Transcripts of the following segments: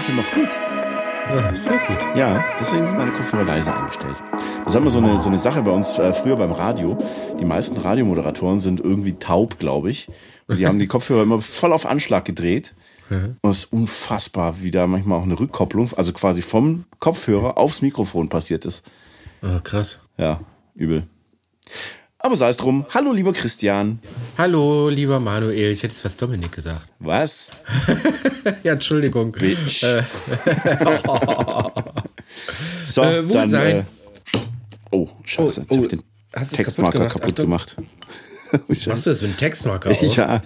Sounds sind noch gut. Ja, sehr gut. Ja, deswegen sind meine Kopfhörer leise eingestellt. Das haben wir so eine, so eine Sache bei uns äh, früher beim Radio. Die meisten Radiomoderatoren sind irgendwie taub, glaube ich. Und die haben die Kopfhörer immer voll auf Anschlag gedreht. Und es ist unfassbar, wie da manchmal auch eine Rückkopplung, also quasi vom Kopfhörer aufs Mikrofon passiert ist. Oh, krass. Ja, übel. Aber sei es drum. Hallo, lieber Christian. Hallo, lieber Manuel. Ich hätte es fast Dominik gesagt. Was? ja, Entschuldigung. Bitch. Äh, so, äh, Wohlsein. Äh, oh, scheiße. Jetzt Oh, hab oh, ich den Textmarker kaputt kaputt, gemacht? Oh. Machst du das mit einem Textmarker auch? Ja.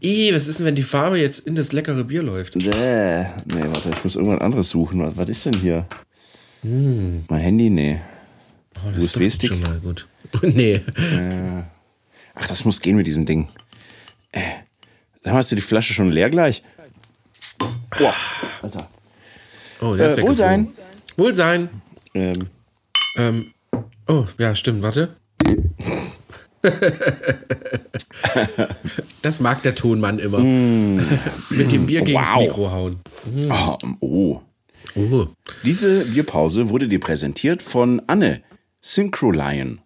Ih, was ist denn, wenn die Farbe jetzt in das leckere Bier läuft? Nee, nee, warte, ich muss irgendwas anderes suchen. Was, was ist denn hier? Mein Handy? Nee. Oh, USB-Stick? schon mal gut. nee. Ach, das muss gehen mit diesem Ding. Äh, sag mal, hast du die Flasche schon leer gleich? Boah, Alter. Oh, der ist Äh, Wohlsein. Wohlsein. Ähm, Ähm, oh, ja, stimmt, warte. das mag der Tonmann immer. Mit dem Bier gegen das Wow. Mikro hauen. oh, oh. Oh. Diese Bierpause wurde dir präsentiert von Anne, Synchrolion.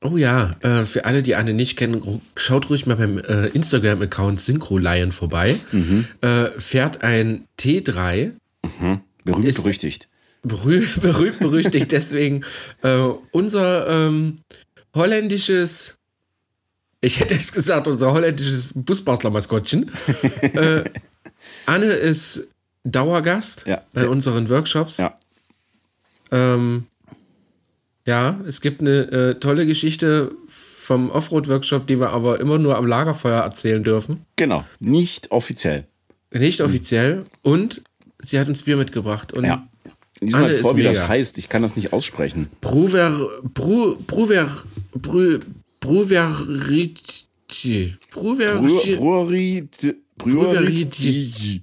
Oh ja, äh, für alle, die Anne nicht kennen, schaut ruhig mal beim äh, Instagram-Account Synchrolion vorbei. Äh, fährt ein T3, Berühmt, Ist- berüchtigt. berüh berühmt berüchtigt deswegen äh, unser ähm, holländisches, ich hätte jetzt gesagt, unser holländisches Busbastler-Maskottchen. äh, Anne ist Dauergast Ja. bei unseren Workshops. Ja. Ähm, ja, es gibt eine äh, tolle Geschichte vom Offroad-Workshop, die wir aber immer nur am Lagerfeuer erzählen dürfen. Genau. Nicht offiziell. Nicht offiziell. Und sie hat uns Bier mitgebracht. Und Ja. Lies mal vor, wie das mega. heißt. Ich kann das nicht aussprechen. Bruver, Bru, Bruver, Bru, Bruverici, Bruverici, Bruverici.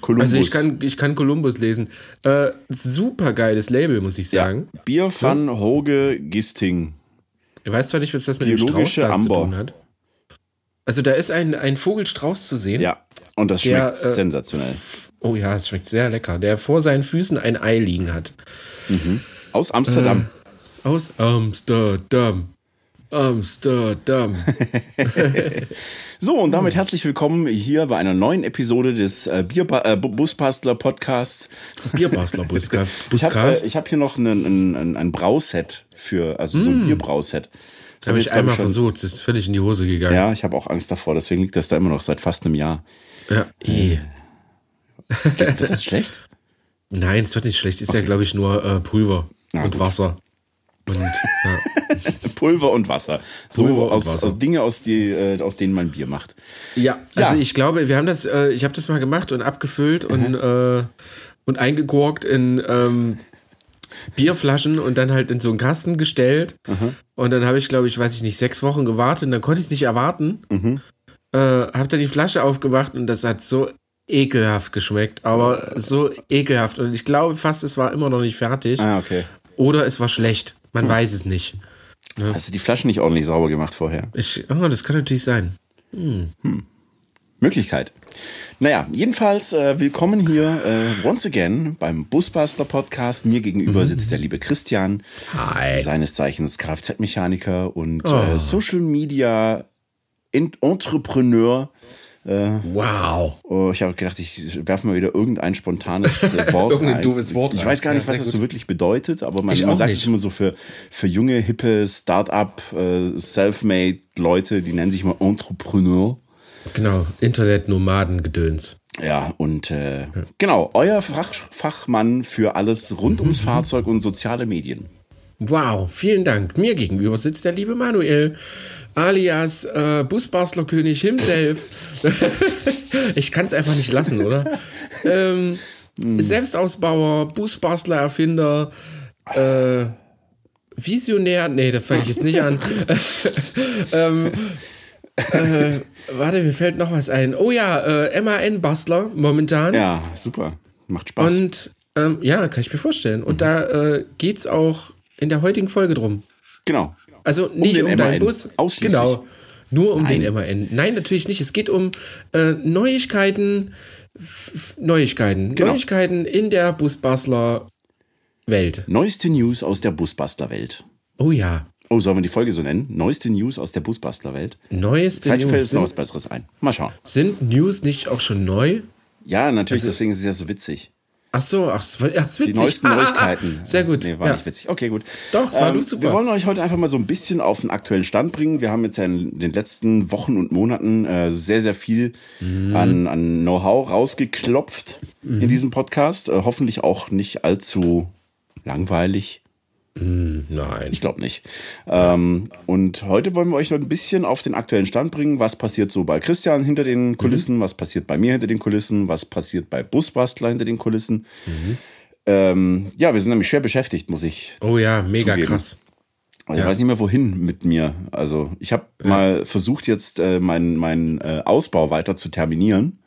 Columbus. Also ich kann, ich kann Columbus lesen. Äh, super geiles Label, muss ich ja. sagen. Bier van Hoge Gisting. Ich weiß zwar nicht, was das mit dem Biologische Strauß da zu tun hat. Also da ist ein, ein Vogelstrauß zu sehen. Ja. Und das Der, schmeckt äh, sensationell. Oh ja, es schmeckt sehr lecker. Der vor seinen Füßen ein Ei liegen hat. Aus Amsterdam. Aus Amsterdam. Amsterdam. So, und damit herzlich willkommen hier bei einer neuen Episode des äh, Bierba äh, Bu- Busbastler Podcasts. Bierbastler Buska Ich habe äh, ich hab hier noch ein, ein, ein, Brauset für, also so ein Bierbrauset. Das hab Habe ich einmal schon- versucht, es ist völlig in die Hose gegangen. Ja, ich habe auch Angst davor, deswegen liegt das da immer noch seit fast einem Jahr. Ja, eh. Wird das schlecht? Nein, es wird nicht schlecht. Ist ja, glaube ich, nur äh, Pulver Na und gut. Wasser. Und ja. Pulver und Wasser. So Pulver aus, Wasser. aus Dinge, aus, die, äh, aus denen man Bier macht. ja, also Ja. ich glaube, wir haben das, äh, ich habe das mal gemacht und abgefüllt und, äh, und eingegurkt in ähm, Bierflaschen und dann halt in so einen Kasten gestellt. Und dann habe ich, glaube ich, weiß ich nicht, sechs Wochen gewartet und dann konnte ich es nicht erwarten. Äh, habe dann die Flasche aufgemacht und das hat so ekelhaft geschmeckt, aber so ekelhaft. Und ich glaube fast, es war immer noch nicht fertig. Ah, okay. Oder es war schlecht. Man weiß es nicht. Hast du die Flaschen nicht ordentlich sauber gemacht vorher? Ich, oh, das kann natürlich sein. Möglichkeit. Naja, jedenfalls äh, willkommen hier äh, once again beim Busbastler Podcast. Mir gegenüber sitzt der liebe Christian, Hi. seines Zeichens Kfz-Mechaniker und äh, Social Media Ent- Entrepreneur. Wow. Oh, ich habe gedacht, ich werfe mal wieder irgendein spontanes äh, Wort Irgendein doofes Wort Ich rein. weiß gar nicht, Ja, was das so gut. wirklich bedeutet, aber man, man sagt es immer so für, für junge, hippe Start-up, äh, self-made Leute, die nennen sich mal Entrepreneur. Genau, Internet-Nomaden-Gedöns. Ja, und äh, genau, euer Fach, Fachmann für alles rund ums Fahrzeug und soziale Medien. Wow, vielen Dank. Mir gegenüber sitzt der liebe Manuel, alias äh, Busbastlerkönig himself. ich kann es einfach nicht lassen, oder? Ähm, Selbstausbauer, Busbastler-Erfinder, äh, Visionär, nee, da fange ich jetzt nicht an. ähm, äh, warte, mir fällt noch was ein. Oh ja, äh, MAN-Bastler momentan. Ja, super. Macht Spaß. Und ähm, ja, kann ich mir vorstellen. Und da äh, geht es auch in der heutigen Folge drum. genau. Also nicht den um, deinen MAN. Bus. Ausschließlich. Genau. Nur um Nein. den MAN. Nein, natürlich nicht. Es geht um äh, Neuigkeiten, Neuigkeiten. Genau. Neuigkeiten in der Busbastler Welt. Neueste News aus der Busbastler-Welt. Oh ja. Oh, sollen wir die Folge so nennen? Neueste News aus der Busbastler-Welt? Neueste Vielleicht fällt News. uns noch was Besseres ein. Mal schauen. sind News nicht auch schon neu? Ja, natürlich, deswegen ist es ja so witzig. Ach so, ach, das erst witzig. Die neuesten Neuigkeiten. Sehr gut. Nee, war ja. nicht witzig. Okay, gut. Ähm, Doch, es war gut, super. Wir wollen euch heute einfach mal so ein bisschen auf den aktuellen Stand bringen. Wir haben jetzt ja in den letzten Wochen und Monaten äh, sehr, sehr viel Mhm. an, an Know-how rausgeklopft in diesem Podcast. Äh, hoffentlich auch nicht allzu langweilig. Nein. Ich glaube nicht. Ähm, und heute wollen wir euch noch ein bisschen auf den aktuellen Stand bringen. Was passiert so bei Christian hinter den Kulissen? Was passiert bei mir hinter den Kulissen? Was passiert bei Busbastler hinter den Kulissen? Ähm, ja, wir sind nämlich schwer beschäftigt, muss ich. Oh ja, mega Zugeben. krass. Also Ich weiß nicht mehr, wohin mit mir. Also, ich habe mal versucht, jetzt äh, meinen mein, äh, Ausbau weiter zu terminieren.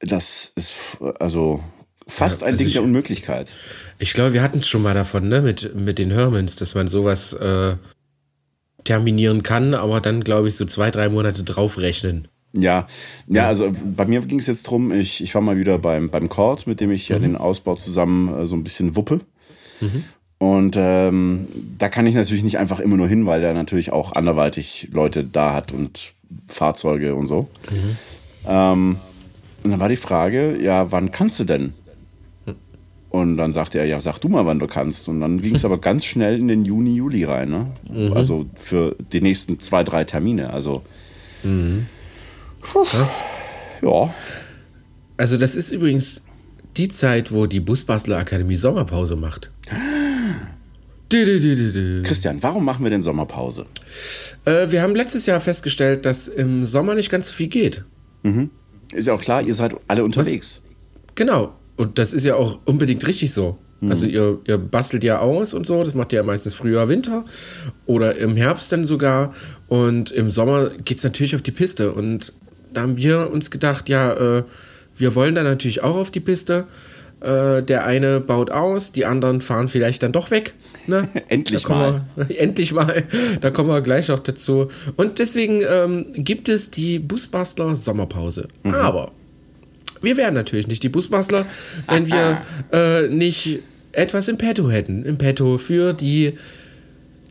Das ist also fast Ja, ein also Ding ich- der Unmöglichkeit. Ich glaube, wir hatten es schon mal davon, ne, mit, mit den Hermans, dass man sowas äh, terminieren kann, aber dann, glaube ich, so zwei, drei Monate draufrechnen. Ja, ja, also bei mir ging es jetzt drum, ich, ich war mal wieder beim, beim Cord, mit dem ich ja den Ausbau zusammen äh, so ein bisschen wuppe. Und ähm, da kann ich natürlich nicht einfach immer nur hin, weil der natürlich auch anderweitig Leute da hat und Fahrzeuge und so. Ähm, und dann war die Frage, ja, wann kannst du denn? Und dann sagte er, ja, sag du mal, wann du kannst. Und dann ging es aber ganz schnell in den Juni, Juli rein. Ne? Also für die nächsten zwei, drei Termine. Also Krass. ja, Also, das ist übrigens die Zeit, wo die Busbastler Akademie Sommerpause macht. Dü, dü, dü. Christian, warum machen wir denn Sommerpause? Äh, wir haben letztes Jahr festgestellt, dass im Sommer nicht ganz so viel geht. Ist ja auch klar, ihr seid alle unterwegs. Genau. Und das ist ja auch unbedingt richtig so. Also ihr, ihr bastelt ja aus und so, das macht ihr ja meistens Frühjahr, Winter oder im Herbst dann sogar. Und im Sommer geht es natürlich auf die Piste. Und da haben wir uns gedacht, ja, äh, wir wollen da natürlich auch auf die Piste. Äh, der eine baut aus, die anderen fahren vielleicht dann doch weg. Ne? Endlich kommen Wir, endlich mal. Da kommen wir gleich noch dazu. Und deswegen ähm, gibt es die Busbastler Sommerpause. Aber wir wären natürlich nicht die Busbastler, wenn wir äh, nicht etwas im Petto hätten. Im Petto für die,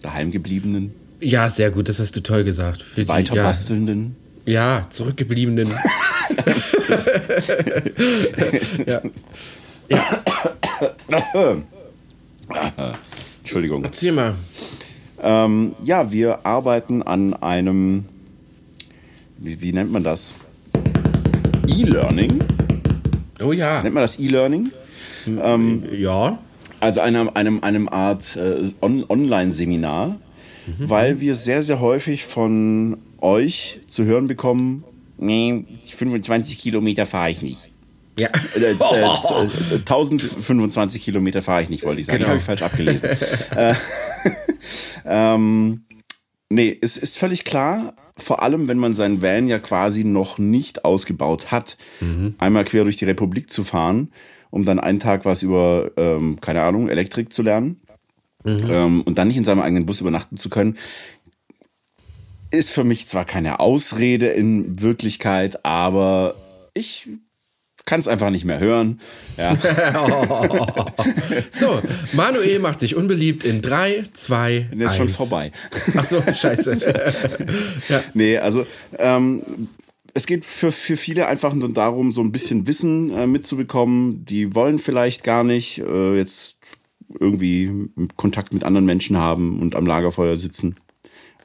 Daheimgebliebenen, ja, sehr gut, das hast du toll gesagt. Für die, Weiterbastelnden. Ja, ja, zurückgebliebenen. ja. Entschuldigung. Erzähl mal. Ähm, ja, wir arbeiten an einem, wie, wie nennt man das? E-Learning? Oh ja. Nennt man das E-Learning? Ja. Also einem, einem, einem Art äh, On Online-Seminar, weil wir sehr, sehr häufig von euch zu hören bekommen, nee, 25 Kilometer fahre ich nicht. Ja. Äh, äh, äh, 1025 Kilometer fahre ich nicht, wollte ich sagen. Genau. Habe ich falsch abgelesen. äh, ähm, nee, es ist völlig klar, vor allem wenn man seinen Van ja quasi noch nicht ausgebaut hat, einmal quer durch die Republik zu fahren, um dann einen Tag was über, ähm, keine Ahnung, Elektrik zu lernen ähm, und dann nicht in seinem eigenen Bus übernachten zu können, ist für mich zwar keine Ausrede in Wirklichkeit, aber ich kann es einfach nicht mehr hören. Ja. So, Manuel macht sich unbeliebt in 3, 2, Der ist schon vorbei. Ach so, scheiße. ja. Nee, also ähm, es geht für, für viele einfach nur darum, so ein bisschen Wissen äh, mitzubekommen. Die wollen vielleicht gar nicht äh, jetzt irgendwie Kontakt mit anderen Menschen haben und am Lagerfeuer sitzen.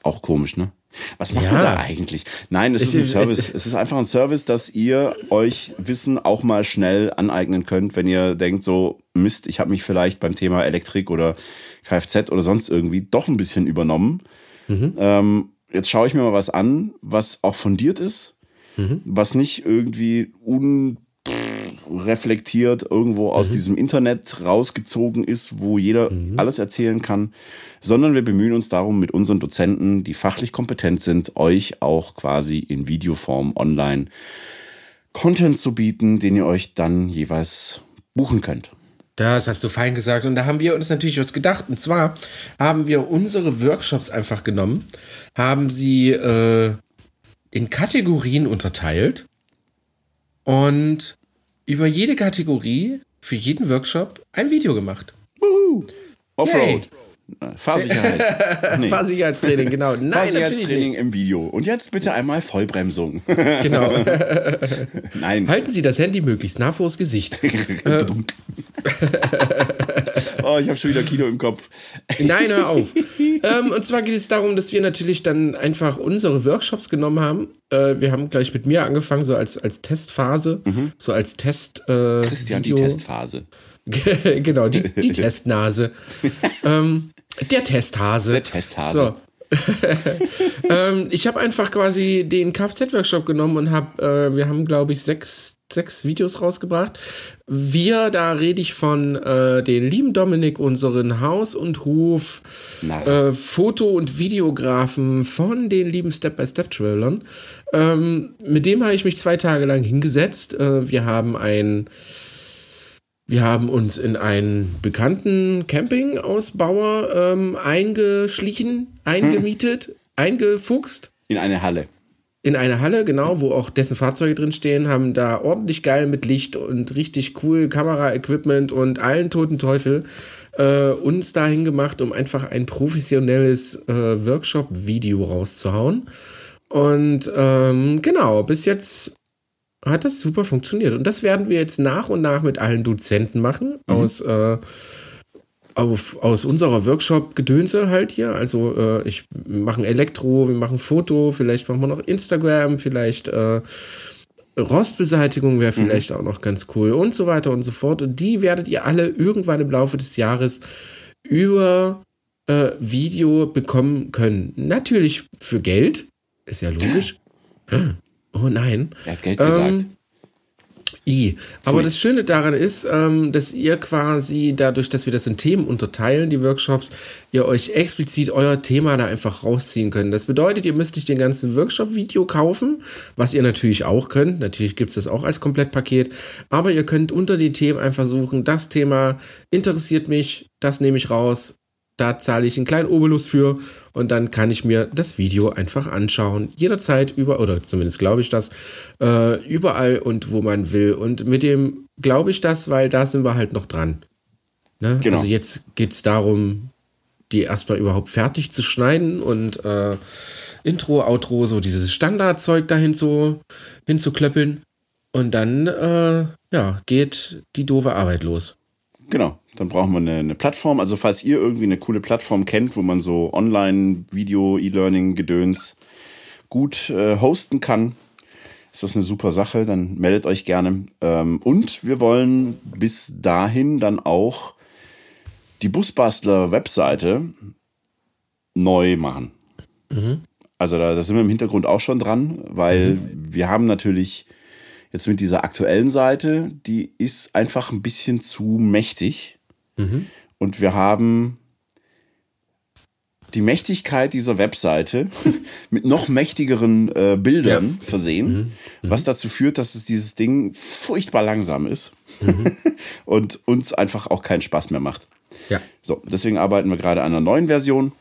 Auch komisch, ne? Was macht Ja. man da eigentlich? Nein, es ist ein Service. Es ist einfach ein Service, dass ihr euch Wissen auch mal schnell aneignen könnt, wenn ihr denkt so, Mist, ich habe mich vielleicht beim Thema Elektrik oder Kfz oder sonst irgendwie doch ein bisschen übernommen. Ähm, jetzt schaue ich mir mal was an, was auch fundiert ist, was nicht irgendwie unreflektiert irgendwo aus diesem Internet rausgezogen ist, wo jeder alles erzählen kann, sondern wir bemühen uns darum, mit unseren Dozenten, die fachlich kompetent sind, euch auch quasi in Videoform online Content zu bieten, den ihr euch dann jeweils buchen könnt. Das hast du fein gesagt. Und da haben wir uns natürlich was gedacht. Und zwar haben wir unsere Workshops einfach genommen, haben sie äh, in Kategorien unterteilt und über jede Kategorie für jeden Workshop ein Video gemacht. Woohoo. Offroad. Fahrsicherheit. Nee. Fahrsicherheitstraining, genau. Nein, Fahrsicherheitstraining im Video. Und jetzt bitte einmal Vollbremsung. Genau. Nein. Halten Sie das Handy möglichst nah vors Gesicht. oh, ich habe schon wieder Kino im Kopf. Nein, hör auf. ähm, und zwar geht es darum, dass wir natürlich dann einfach unsere Workshops genommen haben. Äh, wir haben gleich mit mir angefangen, so als, als Testphase, mhm. so als Test. Äh, Christian, Video. die Testphase. genau, die, die Testnase. ähm, der Testhase. Der Testhase. So. ähm, ich habe einfach quasi den Kfz-Workshop genommen und habe, äh, wir haben glaube ich sechs, sechs Videos rausgebracht. Wir, da rede ich von äh, den lieben Dominik, unseren Haus- und Hof, äh, Foto- und Videografen von den lieben Step-by-Step-Trailern. Ähm, mit dem habe ich mich zwei Tage lang hingesetzt. Äh, wir haben ein wir haben uns in einen bekannten Campingausbauer ähm, eingeschlichen, eingemietet, hm. eingefuchst. In eine Halle. In eine Halle, genau, wo auch dessen Fahrzeuge drin stehen, haben da ordentlich geil mit Licht und richtig cool Kameraequipment und allen toten Teufel äh, uns dahin gemacht, um einfach ein professionelles äh, Workshop-Video rauszuhauen. Und ähm, genau, bis jetzt hat das super funktioniert. Und das werden wir jetzt nach und nach mit allen Dozenten machen, mhm. aus, äh, auf, aus unserer Workshop-Gedönse halt hier. Also äh, ich mache Elektro, wir machen Foto, vielleicht machen wir noch Instagram, vielleicht äh, Rostbeseitigung wäre mhm. vielleicht mhm. auch noch ganz cool und so weiter und so fort. Und die werdet ihr alle irgendwann im Laufe des Jahres über äh, Video bekommen können. Natürlich für Geld, ist ja logisch. Oh nein. Er hat Geld gesagt. I. Aber Pfui. das Schöne daran ist, ähm, dass ihr quasi dadurch, dass wir das in Themen unterteilen, die Workshops, ihr euch explizit euer Thema da einfach rausziehen könnt. Das bedeutet, ihr müsst nicht den ganzen Workshop-Video kaufen, was ihr natürlich auch könnt. Natürlich gibt es das auch als Komplettpaket. Aber ihr könnt unter die Themen einfach suchen, das Thema interessiert mich, das nehme ich raus, da zahle ich einen kleinen Obolus für und dann kann ich mir das Video einfach anschauen. Jederzeit über, oder zumindest glaube ich das, äh, überall und wo man will. Und mit dem glaube ich das, weil da sind wir halt noch dran. Ne? Genau. Also jetzt geht es darum, die erstmal überhaupt fertig zu schneiden und äh, Intro, Outro, so dieses Standardzeug dahin zu, hinzuklöppeln. Und dann, äh, ja, geht die doofe Arbeit los. Genau. Dann brauchen wir eine, eine, Plattform. Also falls ihr irgendwie eine coole Plattform kennt, wo man so Online-Video, E-Learning-Gedöns gut äh, hosten kann, ist das eine super Sache. Dann meldet euch gerne. Ähm, und wir wollen bis dahin dann auch die Busbastler-Webseite neu machen. Mhm. Also da, da, sind wir im Hintergrund auch schon dran, weil mhm. wir haben natürlich jetzt mit dieser aktuellen Seite, die ist einfach ein bisschen zu mächtig. Mhm. Und wir haben die Mächtigkeit dieser Webseite mit noch mächtigeren äh, Bildern ja. versehen, mhm. Mhm. was dazu führt, dass es dieses Ding furchtbar langsam ist mhm. und uns einfach auch keinen Spaß mehr macht. Ja. So, deswegen arbeiten wir gerade an einer neuen Version,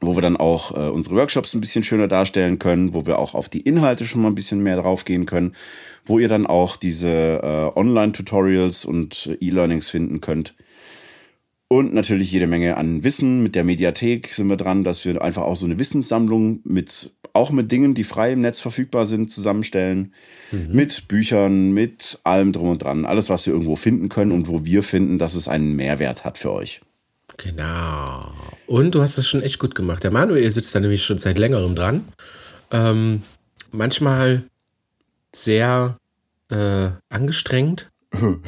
wo wir dann auch äh, unsere Workshops ein bisschen schöner darstellen können, wo wir auch auf die Inhalte schon mal ein bisschen mehr drauf gehen können, wo ihr dann auch diese äh, Online-Tutorials und E-Learnings finden könnt und natürlich jede Menge an Wissen. Mit der Mediathek sind wir dran, dass wir einfach auch so eine Wissenssammlung mit, auch mit Dingen, die frei im Netz verfügbar sind, zusammenstellen. Mhm. Mit Büchern, mit allem drum und dran. Alles, was wir irgendwo finden können und wo wir finden, dass es einen Mehrwert hat für euch. Genau. Und du hast das schon echt gut gemacht. Der Manuel sitzt da nämlich schon seit längerem dran. Ähm, manchmal sehr äh, angestrengt, also,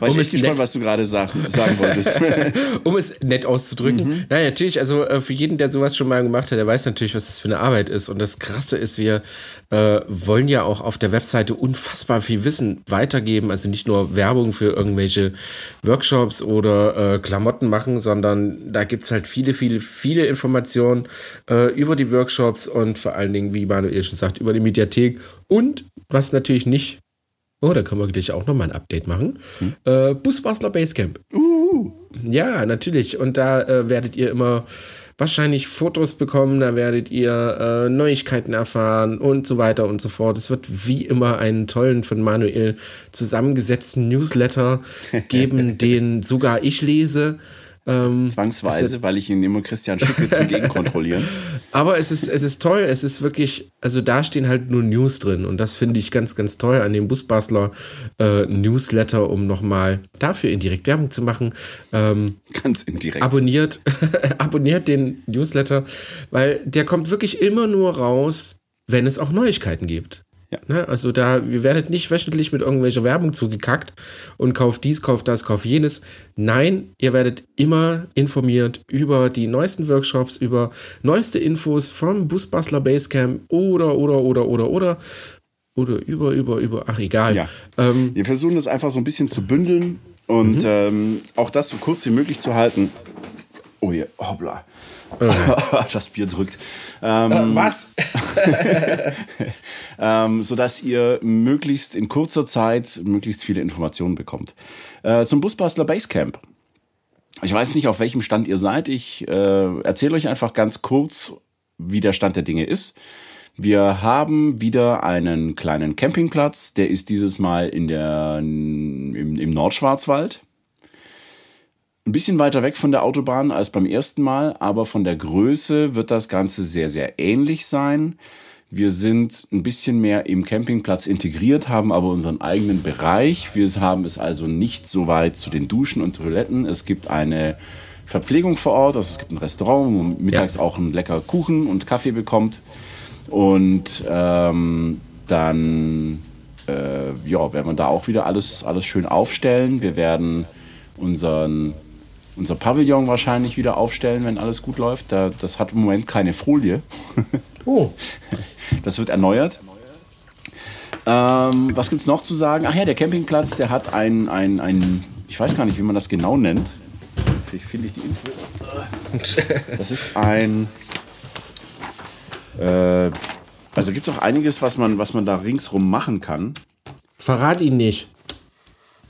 war ich um echt gespannt, was du gerade sag, sagen wolltest. um es nett auszudrücken. Mhm. Naja, natürlich, also äh, für jeden, der sowas schon mal gemacht hat, der weiß natürlich, was das für eine Arbeit ist. Und das Krasse ist, wir äh, wollen ja auch auf der Webseite unfassbar viel Wissen weitergeben. Also nicht nur Werbung für irgendwelche Workshops oder äh, Klamotten machen, sondern da gibt es halt viele, viele, viele Informationen äh, über die Workshops und vor allen Dingen, wie Manuel schon sagt, über die Mediathek. Und was natürlich nicht Oh, da können wir gleich auch nochmal ein Update machen. Hm? Äh, Busbastler Basecamp. Uh. Ja, natürlich. Und da äh, werdet ihr immer wahrscheinlich Fotos bekommen, da werdet ihr äh, Neuigkeiten erfahren und so weiter und so fort. Es wird wie immer einen tollen von Manuel zusammengesetzten Newsletter geben, den sogar ich lese. Ähm, Zwangsweise, weil ich ihn immer Christian schicke zum Gegenkontrollieren. Aber es ist, es ist toll, es ist wirklich, also da stehen halt nur News drin und das finde ich ganz, ganz toll an dem Busbastler äh, Newsletter, um nochmal dafür indirekt Werbung zu machen. Ähm, ganz indirekt. Abonniert, abonniert den Newsletter, weil der kommt wirklich immer nur raus, wenn es auch Neuigkeiten gibt. Ja. Ne? Also da, ihr werdet nicht wöchentlich mit irgendwelcher Werbung zugekackt und kauft dies, kauft das, kauft jenes. Nein, ihr werdet immer informiert über die neuesten Workshops, über neueste Infos vom Busbastler Basecamp oder, oder, oder, oder, oder. Oder über, über, über, ach egal. Ja. Ähm, Wir versuchen das einfach so ein bisschen zu bündeln und mhm. ähm, auch das so kurz wie möglich zu halten. Oh je, hoppla. das Bier drückt. Ähm, äh, was? ähm, sodass ihr möglichst in kurzer Zeit möglichst viele Informationen bekommt. Äh, zum Busbastler Basecamp. Ich weiß nicht, auf welchem Stand ihr seid. Ich äh, erzähle euch einfach ganz kurz, wie der Stand der Dinge ist. Wir haben wieder einen kleinen Campingplatz. Der ist dieses Mal in der, im, im Nordschwarzwald. Ein bisschen weiter weg von der Autobahn als beim ersten Mal, aber von der Größe wird das Ganze sehr, sehr ähnlich sein. Wir sind ein bisschen mehr im Campingplatz integriert, haben aber unseren eigenen Bereich. Wir haben es also nicht so weit zu den Duschen und Toiletten. Es gibt eine Verpflegung vor Ort, also es gibt ein Restaurant, wo man mittags ja. auch einen lecker Kuchen und Kaffee bekommt. Und ähm, dann äh, ja, werden wir da auch wieder alles, alles schön aufstellen. Wir werden unseren unser Pavillon wahrscheinlich wieder aufstellen, wenn alles gut läuft. Da, das hat im Moment keine Folie. Oh. Das wird erneuert. Ähm, was gibt es noch zu sagen? Ach ja, der Campingplatz, der hat ein, ein, ein, ich weiß gar nicht, wie man das genau nennt. Vielleicht finde ich die Info. Das ist ein, äh, also gibt es auch einiges, was man, was man da ringsrum machen kann. Verrat ihn nicht.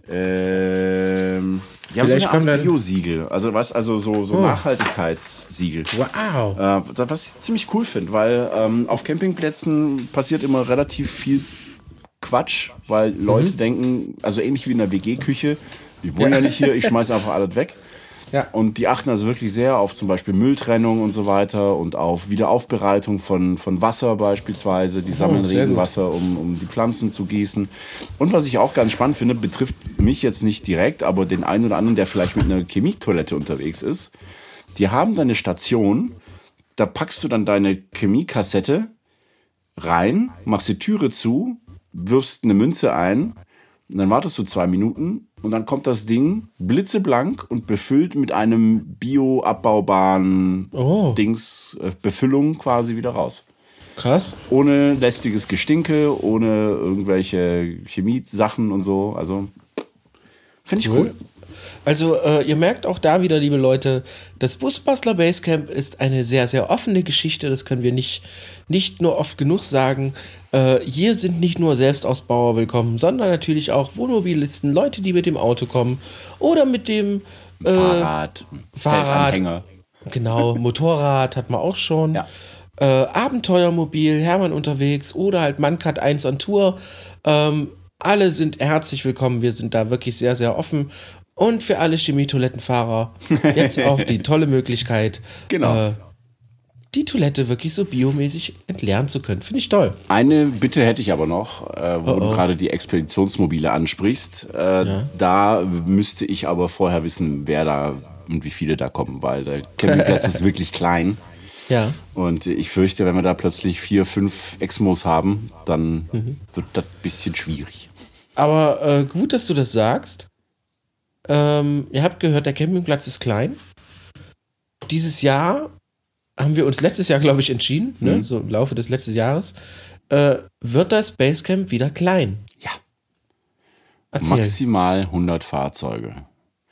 Ähm, die haben so eine Art Bio-Siegel, also was, also so, so oh. Nachhaltigkeitssiegel. Wow. Äh, was ich ziemlich cool finde, weil ähm, auf Campingplätzen passiert immer relativ viel Quatsch, weil Leute mhm. denken, also ähnlich wie in der WG-Küche, ich wohne ja. ja nicht hier, ich schmeiße einfach alles weg. Ja. Und die achten also wirklich sehr auf zum Beispiel Mülltrennung und so weiter und auf Wiederaufbereitung von, von Wasser beispielsweise. Die oh, sammeln Regenwasser, um, um die Pflanzen zu gießen. Und was ich auch ganz spannend finde, betrifft mich jetzt nicht direkt, aber den einen oder anderen, der vielleicht mit einer Chemietoilette unterwegs ist. Die haben da eine Station, da packst du dann deine Chemiekassette rein, machst die Türe zu, wirfst eine Münze ein, und dann wartest du zwei Minuten und dann kommt das Ding blitzeblank und befüllt mit einem bioabbaubaren oh. Dings, äh, Befüllung quasi wieder raus. Krass. Ohne lästiges Gestinke, ohne irgendwelche Chemiesachen und so. Also finde ich cool. cool. Also äh, ihr merkt auch da wieder, liebe Leute, das Busbastler Basecamp ist eine sehr, sehr offene Geschichte. Das können wir nicht, nicht nur oft genug sagen. Äh, hier sind nicht nur Selbstausbauer willkommen, sondern natürlich auch Wohnmobilisten, Leute, die mit dem Auto kommen oder mit dem äh, Fahrrad, Fahrrad, genau, Motorrad hat man auch schon. Ja. Äh, Abenteuermobil, Hermann unterwegs oder halt Mankat 1 on Tour. Ähm, alle sind herzlich willkommen. Wir sind da wirklich sehr, sehr offen. Und für alle Chemietoilettenfahrer jetzt auch die tolle Möglichkeit, genau. Äh, die Toilette wirklich so biomäßig entleeren zu können. Finde ich toll. Eine Bitte hätte ich aber noch, äh, wo oh, oh. du gerade die Expeditionsmobile ansprichst. Äh, ja. Da müsste ich aber vorher wissen, wer da und wie viele da kommen, weil der Campingplatz ist wirklich klein. Ja. Und ich fürchte, wenn wir da plötzlich vier, fünf Exmos haben, dann mhm. wird das ein bisschen schwierig. Aber äh, gut, dass du das sagst. Ähm, ihr habt gehört, der Campingplatz ist klein. Dieses Jahr haben wir uns letztes Jahr, glaube ich, entschieden, ne? mhm. ne? so im Laufe des letzten Jahres, äh, wird das Basecamp wieder klein. Ja. Erzähl. Maximal 100 Fahrzeuge.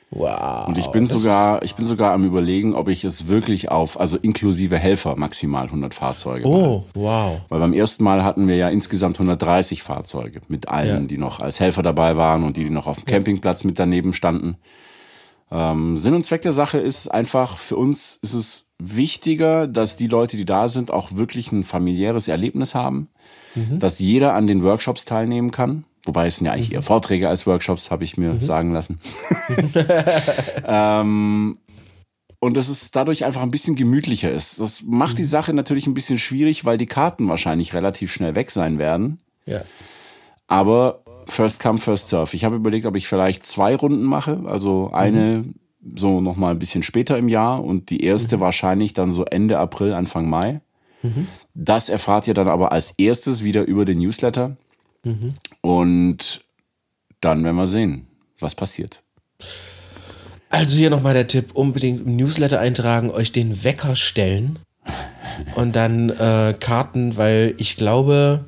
Wow. Und ich bin sogar, ich bin sogar am überlegen, ob ich es wirklich auf, also inklusive Helfer maximal 100 Fahrzeuge. Oh, mache. wow. Weil beim ersten Mal hatten wir ja insgesamt 130 Fahrzeuge mit allen, ja. die noch als Helfer dabei waren und die, die noch auf dem Campingplatz mit daneben standen. Ähm, Sinn und Zweck der Sache ist einfach, für uns ist es wichtiger, dass die Leute, die da sind, auch wirklich ein familiäres Erlebnis haben, dass jeder an den Workshops teilnehmen kann. Wobei es sind ja eigentlich eher Vorträge als Workshops, habe ich mir sagen lassen. ähm, und dass es dadurch einfach ein bisschen gemütlicher ist. Das macht die Sache natürlich ein bisschen schwierig, weil die Karten wahrscheinlich relativ schnell weg sein werden. Ja. Aber first come, first serve. Ich habe überlegt, ob ich vielleicht zwei Runden mache. Also eine so nochmal ein bisschen später im Jahr und die erste wahrscheinlich dann so Ende April, Anfang Mai. Das erfahrt ihr dann aber als erstes wieder über den Newsletter. Und dann werden wir sehen, was passiert. Also hier nochmal der Tipp, unbedingt im Newsletter eintragen, euch den Wecker stellen und dann äh, Karten, weil ich glaube,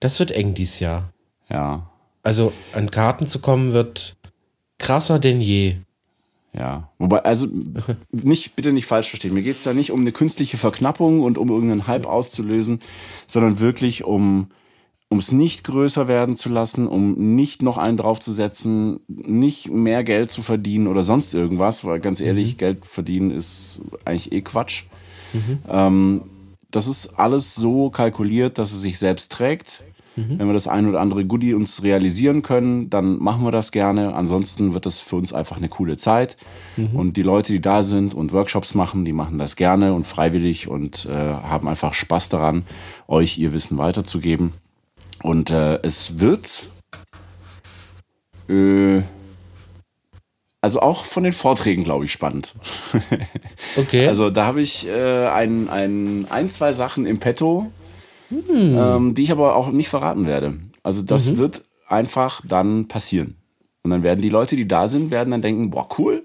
das wird eng dieses Jahr. Ja, Also an Karten zu kommen wird krasser denn je. ja. Wobei, also nicht, bitte nicht falsch verstehen. Mir geht es da nicht um eine künstliche Verknappung und um irgendeinen Hype auszulösen, sondern wirklich um um es nicht größer werden zu lassen, um nicht noch einen draufzusetzen, nicht mehr Geld zu verdienen oder sonst irgendwas, weil ganz ehrlich, Geld verdienen ist eigentlich eh Quatsch. Ähm, das ist alles so kalkuliert, dass es sich selbst trägt. Wenn wir das ein oder andere Goodie uns realisieren können, dann machen wir das gerne. Ansonsten wird das für uns einfach eine coole Zeit. Und die Leute, die da sind und Workshops machen, die machen das gerne und freiwillig und äh, haben einfach Spaß daran, euch ihr Wissen weiterzugeben. Und äh, es wird äh, also auch von den Vorträgen, glaube ich, spannend. Okay. Also da habe ich äh, ein, ein, ein, zwei Sachen im Petto, ähm, die ich aber auch nicht verraten werde. Also das wird einfach dann passieren. Und dann werden die Leute, die da sind, werden dann denken, boah, cool.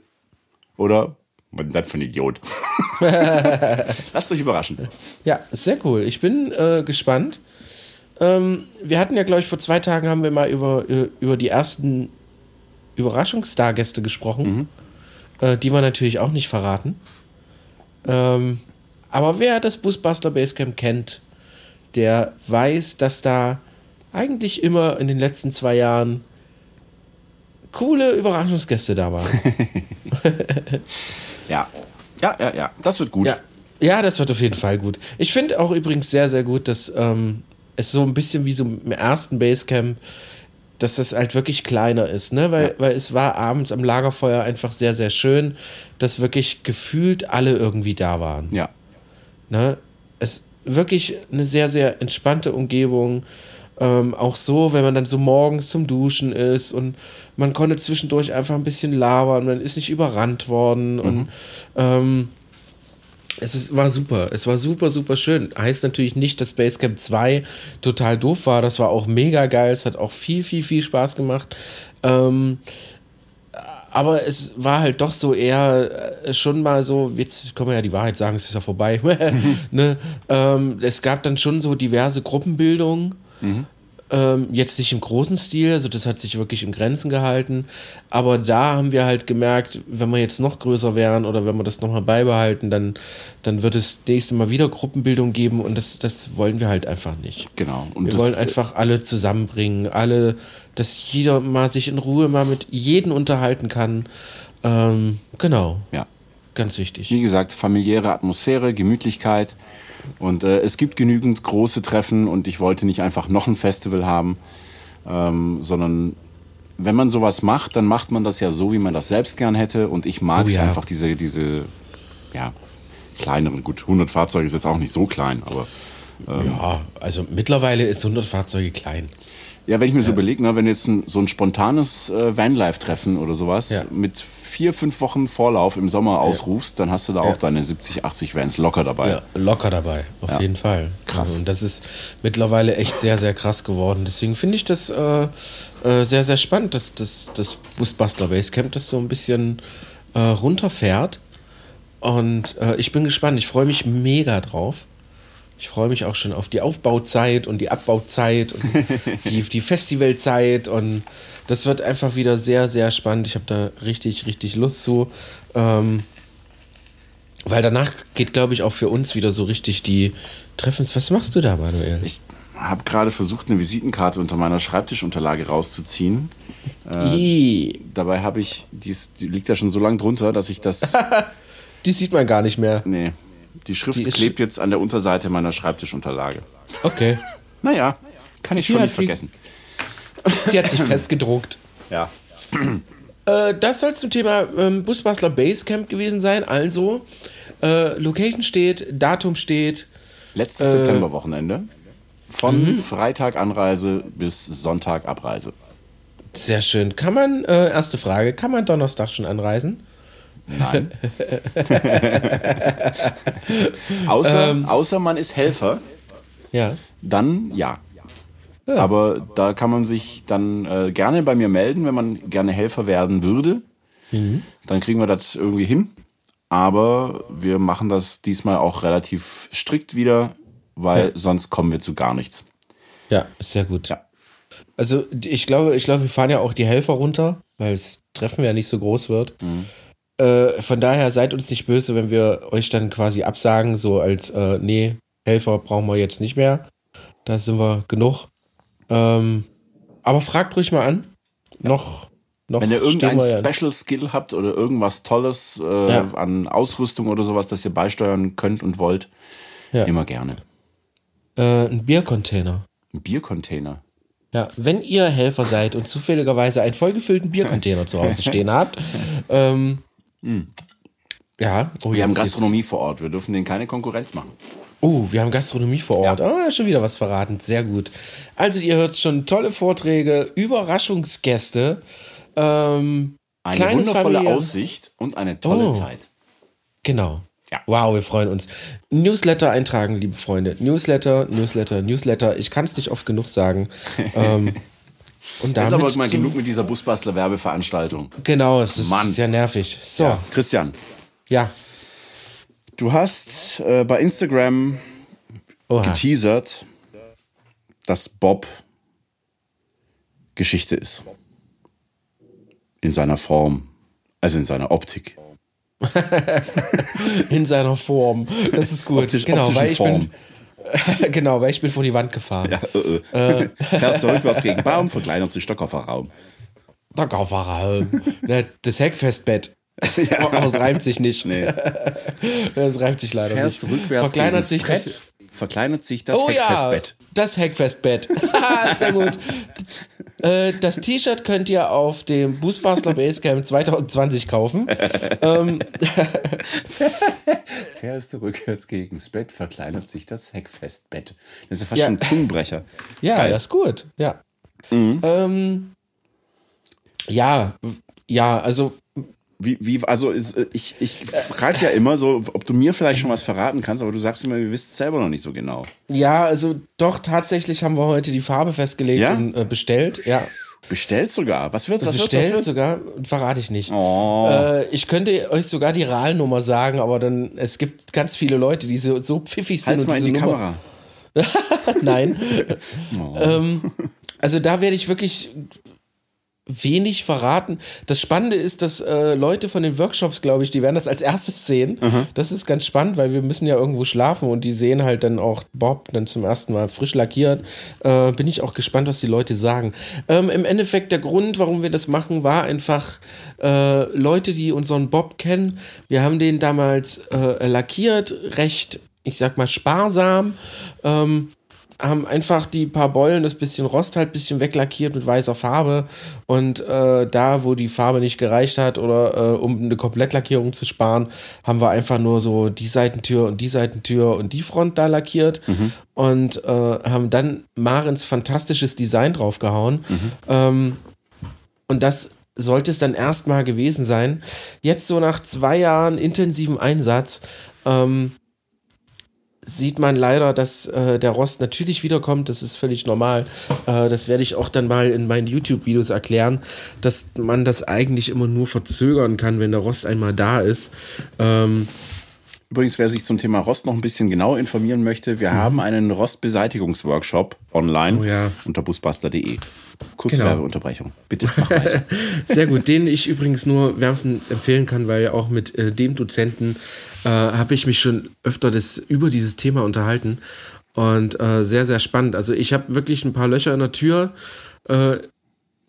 Oder, was ist das für ein Idiot? Lasst euch überraschen. Ja, sehr cool. Ich bin äh, gespannt. Ähm, wir hatten ja, glaube ich, vor zwei Tagen haben wir mal über, äh, über die ersten Überraschungsstargäste gesprochen. Äh, die wir natürlich auch nicht verraten. Ähm, aber wer das Busbuster Basecamp kennt, der weiß, dass da eigentlich immer in den letzten zwei Jahren coole Überraschungsgäste da waren. Ja. Ja, ja, ja. Das wird gut. Ja, ja, das wird auf jeden Fall gut. Ich finde auch übrigens sehr, sehr gut, dass ähm, es so ein bisschen wie so im ersten Basecamp, dass das halt wirklich kleiner ist, ne? Weil, weil es war abends am Lagerfeuer einfach sehr, sehr schön, dass wirklich gefühlt alle irgendwie da waren. Ja. Ne? Es wirklich eine sehr, sehr entspannte Umgebung. Ähm, auch so, wenn man dann so morgens zum Duschen ist und man konnte zwischendurch einfach ein bisschen labern, man ist nicht überrannt worden und ähm, es ist, war super. Es war super, super schön. Heißt natürlich nicht, dass Basecamp 2 total doof war. Das war auch mega geil. Es hat auch viel, viel, viel Spaß gemacht. Ähm, aber es war halt doch so eher äh, schon mal so, jetzt können wir ja die Wahrheit sagen, es ist ja vorbei. ne? ähm, es gab dann schon so diverse Gruppenbildungen. Ähm, jetzt nicht im großen Stil, also das hat sich wirklich in Grenzen gehalten. Aber da haben wir halt gemerkt, wenn wir jetzt noch größer wären oder wenn wir das nochmal beibehalten, dann, dann wird es nächste Mal wieder Gruppenbildung geben und das, das wollen wir halt einfach nicht. Genau. Und Wir wollen einfach alle zusammenbringen, alle, dass jeder mal sich in Ruhe mal mit jedem unterhalten kann. Ähm, genau, Ja. ganz wichtig. Wie gesagt, familiäre Atmosphäre, Gemütlichkeit. Und äh, es gibt genügend große Treffen und ich wollte nicht einfach noch ein Festival haben, ähm, sondern wenn man sowas macht, dann macht man das ja so, wie man das selbst gern hätte. Und ich mag Oh es ja. einfach, diese, diese, ja, kleineren, gut, 100 Fahrzeuge ist jetzt auch nicht so klein, aber Ja, also mittlerweile ist 100 Fahrzeuge klein. ja, wenn ich mir so überlege, ne, wenn jetzt ein, so ein spontanes äh, Vanlife-Treffen oder sowas Ja. mit vier, fünf Wochen Vorlauf im Sommer ausrufst, dann hast du da auch deine 70, 80 Vans locker dabei. Ja, locker dabei, auf jeden Fall. Krass. Also, und das ist mittlerweile echt sehr, sehr krass geworden. Deswegen finde ich das äh, äh, sehr, sehr spannend, dass das, das Busbustler Basecamp das so ein bisschen äh, runterfährt. Und äh, ich bin gespannt. Ich freue mich mega drauf. Ich freue mich auch schon auf die Aufbauzeit und die Abbauzeit und die, die Festivalzeit. Und das wird einfach wieder sehr, sehr spannend. Ich habe da richtig, richtig Lust zu. Ähm, weil danach geht, glaube ich, auch für uns wieder so richtig die Treffens. Was machst du da, Manuel? Ich habe gerade versucht, eine Visitenkarte unter meiner Schreibtischunterlage rauszuziehen. Ih, Dabei habe ich, die, ist, die liegt da schon so lange drunter, dass ich das Die sieht man gar nicht mehr. Nee. Die Schrift Die klebt jetzt an der Unterseite meiner Schreibtischunterlage. Okay. Naja, kann ich Sie schon nicht vergessen. Sie hat sich festgedruckt. Ja. Äh, das soll zum Thema ähm, Busbastler Basecamp gewesen sein. Also, äh, Location steht, Datum steht. Letztes Äh, Septemberwochenende. Von mhm. Freitag Anreise bis Sonntag Abreise. Sehr schön. Kann man, äh, erste Frage, kann man Donnerstag schon anreisen? Nein. außer, Ähm. außer man ist Helfer, Ja. dann ja. Aber da kann man sich dann äh, gerne bei mir melden, wenn man gerne Helfer werden würde. Mhm. Dann kriegen wir das irgendwie hin. Aber wir machen das diesmal auch relativ strikt wieder, weil Ja. sonst kommen wir zu gar nichts. Ja, sehr gut. Ja. Also ich glaube, ich glaube, wir fahren ja auch die Helfer runter, weil das Treffen ja nicht so groß wird. Äh, von daher seid uns nicht böse, wenn wir euch dann quasi absagen, so als äh, nee, Helfer brauchen wir jetzt nicht mehr. Da sind wir genug. Ähm, aber fragt ruhig mal an. Noch, noch Wenn ihr irgendein ja- Special Skill habt oder irgendwas Tolles äh, Ja. an Ausrüstung oder sowas, das ihr beisteuern könnt und wollt, Ja. immer gerne. äh, ein Biercontainer. Ein Biercontainer. Ja, wenn ihr Helfer seid und zufälligerweise einen vollgefüllten Biercontainer zu Hause stehen habt, ähm, ja, oh, Wir jetzt- haben jetzt- Gastronomie vor Ort. Wir dürfen denen keine Konkurrenz machen. Oh, wir haben Gastronomie vor Ort. Ah, schon wieder was verraten. Sehr gut. Also, ihr hört schon tolle Vorträge, Überraschungsgäste. Ähm, Eine wundervolle Familien- Aussicht und eine tolle Oh. Zeit. Genau. Ja. Wow, wir freuen uns. Newsletter eintragen, liebe Freunde. Newsletter, Newsletter, Newsletter. Ich kann es nicht oft genug sagen. ähm, und Das ist damit aber mal genug mit dieser Busbastler-Werbeveranstaltung. Genau, es ist Mann. sehr nervig. So, Ja. ja. Christian, du hast äh, bei Instagram Oha. geteasert, dass Bob Geschichte ist. In seiner Form, also in seiner Optik. In seiner Form. Das ist gut. Optisch- genau, weil ich Form. bin. genau, weil ich bin vor die Wand gefahren. Ja, äh, äh. Fährst du rückwärts gegen Baum, verkleinert sich der Kofferraum. Der Kofferraum. Das Heckfestbett. Aber es reimt sich nicht. Nee. Das reimt sich leider Fährst du nicht. rückwärts Verkleinert gegen sich das das. Brett, verkleinert sich das Oh Heckfestbett. ja, das Heckfestbett. Sehr gut. Äh, Das T-Shirt könnt ihr auf dem Boostbastler Basecamp 2020 kaufen. Fährst du rückwärts gegen das Bett, verkleinert sich das Heckfestbett. Das ist ja fast Ja. schon ein Zungenbrecher. Ja, Geil. das ist gut. Ja. Ähm, ja, ja, also Wie, wie, also ist, äh, ich, ich frage ja immer so, ob du mir vielleicht schon was verraten kannst, aber du sagst immer, wir wissen es selber noch nicht so genau. ja, also doch tatsächlich haben wir heute die Farbe festgelegt Ja? und äh, bestellt. Ja, Bestellt sogar. Was wird's? Was wird's? Was bestellt wird's? sogar, verrate ich nicht. Oh. Äh, ich könnte euch sogar die RAL-Nummer sagen, aber dann es gibt ganz viele Leute, die so, so pfiffig sind Halt's mal in die Nummer. Kamera. Nein. Oh. ähm, also da werde ich wirklich wenig verraten. Das Spannende ist, dass äh, Leute von den Workshops, glaube ich, die werden das als erstes sehen. Das ist ganz spannend, weil wir müssen ja irgendwo schlafen und die sehen halt dann auch Bob dann zum ersten Mal frisch lackiert. Äh, bin ich auch gespannt, was die Leute sagen. Ähm, Im Endeffekt der Grund, warum wir das machen, war einfach äh, Leute, die unseren Bob kennen. Wir haben den damals äh, lackiert, recht, ich sag mal, sparsam. Ähm, haben einfach die paar Beulen, das bisschen Rost halt ein bisschen weglackiert mit weißer Farbe und äh, da, wo die Farbe nicht gereicht hat oder äh, um eine Komplettlackierung zu sparen, haben wir einfach nur so die Seitentür und die Seitentür und die Front da lackiert und äh, haben dann Marens fantastisches Design draufgehauen. Ähm, und das sollte es dann erstmal gewesen sein. Jetzt so nach zwei Jahren intensiven Einsatz ähm, sieht man leider, dass äh, der Rost natürlich wiederkommt. Das ist völlig normal. Äh, das werde ich auch dann mal in meinen YouTube-Videos erklären, dass man das eigentlich immer nur verzögern kann, wenn der Rost einmal da ist. Ähm, Übrigens, wer sich zum Thema Rost noch ein bisschen genauer informieren möchte, wir haben einen Rostbeseitigungsworkshop online Mhm. Oh ja. unter busbastler.de. Kurze Genau. Werbeunterbrechung. Bitte mach weiter. Sehr gut, den ich übrigens nur wärmstens empfehlen kann, weil auch mit äh, dem Dozenten äh, habe ich mich schon öfter das, über dieses Thema unterhalten und äh, sehr, sehr spannend. Also ich habe wirklich ein paar Löcher in der Tür.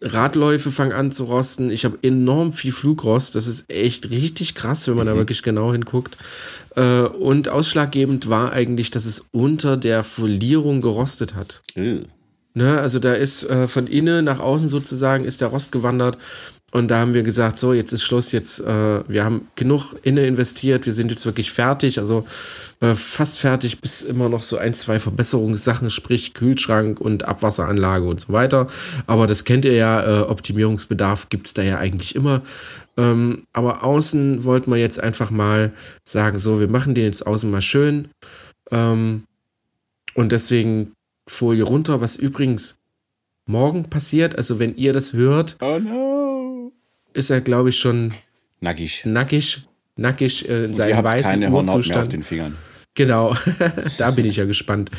Radläufe fangen an zu rosten. Ich habe enorm viel Flugrost. Das ist echt richtig krass, wenn man mhm. da wirklich genau hinguckt. Äh, und ausschlaggebend war eigentlich, dass es unter der Folierung gerostet hat. Mhm. Ne, also da ist äh, von innen nach außen sozusagen ist der Rost gewandert und da haben wir gesagt, so, jetzt ist Schluss, jetzt, äh, wir haben genug inne investiert, wir sind jetzt wirklich fertig, also äh, fast fertig, bis immer noch so ein, zwei Verbesserungssachen, sprich Kühlschrank und Abwasseranlage und so weiter. Aber das kennt ihr ja, äh, Optimierungsbedarf gibt's da ja eigentlich immer. Ähm, aber außen wollten wir jetzt einfach mal sagen, so, wir machen den jetzt außen mal schön. Ähm, und deswegen Folie runter, was übrigens morgen passiert. Also wenn ihr das hört. Oh no ist er, glaube ich, schon nackig. Nackig, nackig äh, in seinem weißen keine Hornhaut mehr auf den Fingern. Genau, da bin ich ja gespannt.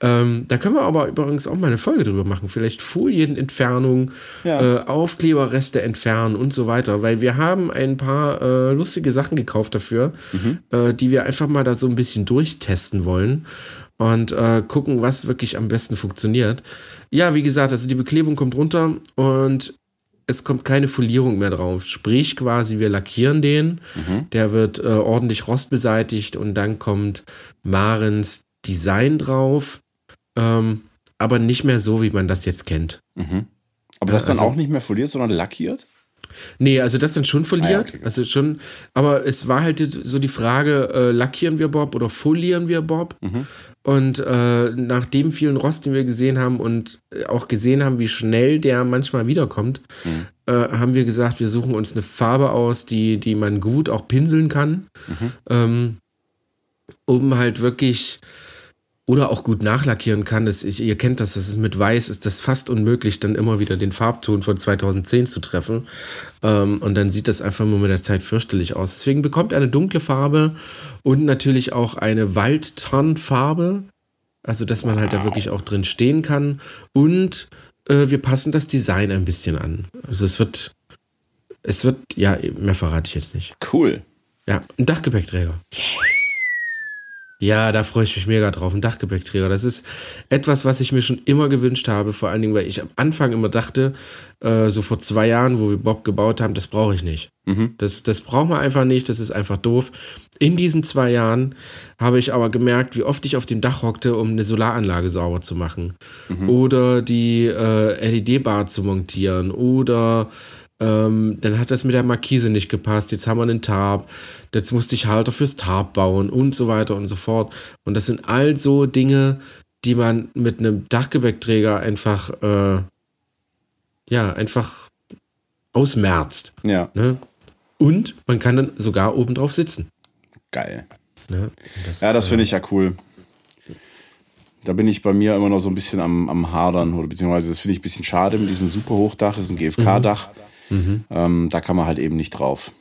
Ähm, da können wir aber übrigens auch mal eine Folge drüber machen. Vielleicht Folienentfernung, ja. äh, Aufkleberreste entfernen und so weiter. Weil wir haben ein paar äh, lustige Sachen gekauft dafür, mhm. äh, die wir einfach mal da so ein bisschen durchtesten wollen und äh, gucken, was wirklich am besten funktioniert. Ja, wie gesagt, also die Beklebung kommt runter und es kommt keine Folierung mehr drauf. Sprich quasi, wir lackieren den, mhm. der wird äh, ordentlich rostbeseitigt und dann kommt Marens Design drauf, ähm, aber nicht mehr so, wie man das jetzt kennt. Mhm. Aber das also, dann auch nicht mehr foliert, sondern lackiert? Nee, also das dann schon verliert. Ah, ja. Also schon, aber es war halt so die Frage, äh, lackieren wir Bob oder folieren wir Bob? Mhm. Und äh, nach dem vielen Rost, den wir gesehen haben und auch gesehen haben, wie schnell der manchmal wiederkommt, mhm. äh, haben wir gesagt, wir suchen uns eine Farbe aus, die, die man gut auch pinseln kann, mhm. ähm, um halt wirklich oder auch gut nachlackieren kann. Das, ich, ihr kennt das, das ist mit Weiß ist das fast unmöglich, dann immer wieder den Farbton von 2010 zu treffen. Ähm, und dann sieht das einfach nur mit der Zeit fürchterlich aus. Deswegen bekommt er eine dunkle Farbe und natürlich auch eine Waldtarnfarbe. Also, dass man halt da wirklich auch drin stehen kann. Und äh, wir passen das Design ein bisschen an. Also es wird, es wird, ja, mehr verrate ich jetzt nicht. Cool. Ja, ein Dachgepäckträger. Yeah. Ja, da freue ich mich mega drauf. Ein Dachgepäckträger. Das ist etwas, was ich mir schon immer gewünscht habe. Vor allen Dingen, weil ich am Anfang immer dachte, äh, so vor zwei Jahren, wo wir Bob gebaut haben, das brauche ich nicht. Mhm. Das, das braucht man einfach nicht. Das ist einfach doof. In diesen zwei Jahren habe ich aber gemerkt, wie oft ich auf dem Dach hockte, um eine Solaranlage sauber zu machen. Mhm. Oder die äh, LED-Bar zu montieren. Oder ähm, dann hat das mit der Markise nicht gepasst. Jetzt haben wir einen Tarp. Jetzt musste ich Halter fürs Tarp bauen und so weiter und so fort. Und das sind all so Dinge, die man mit einem Dachgepäckträger einfach, äh, ja, einfach ausmerzt. Ja. Ne? Und man kann dann sogar oben drauf sitzen. Geil. Ne? Das, ja, das finde ich ja cool. Da bin ich bei mir immer noch so ein bisschen am, am Hadern, oder beziehungsweise das finde ich ein bisschen schade mit diesem Superhochdach. Das ist ein GFK-Dach. Mhm. Mhm. Ähm, da kann man halt eben nicht drauf.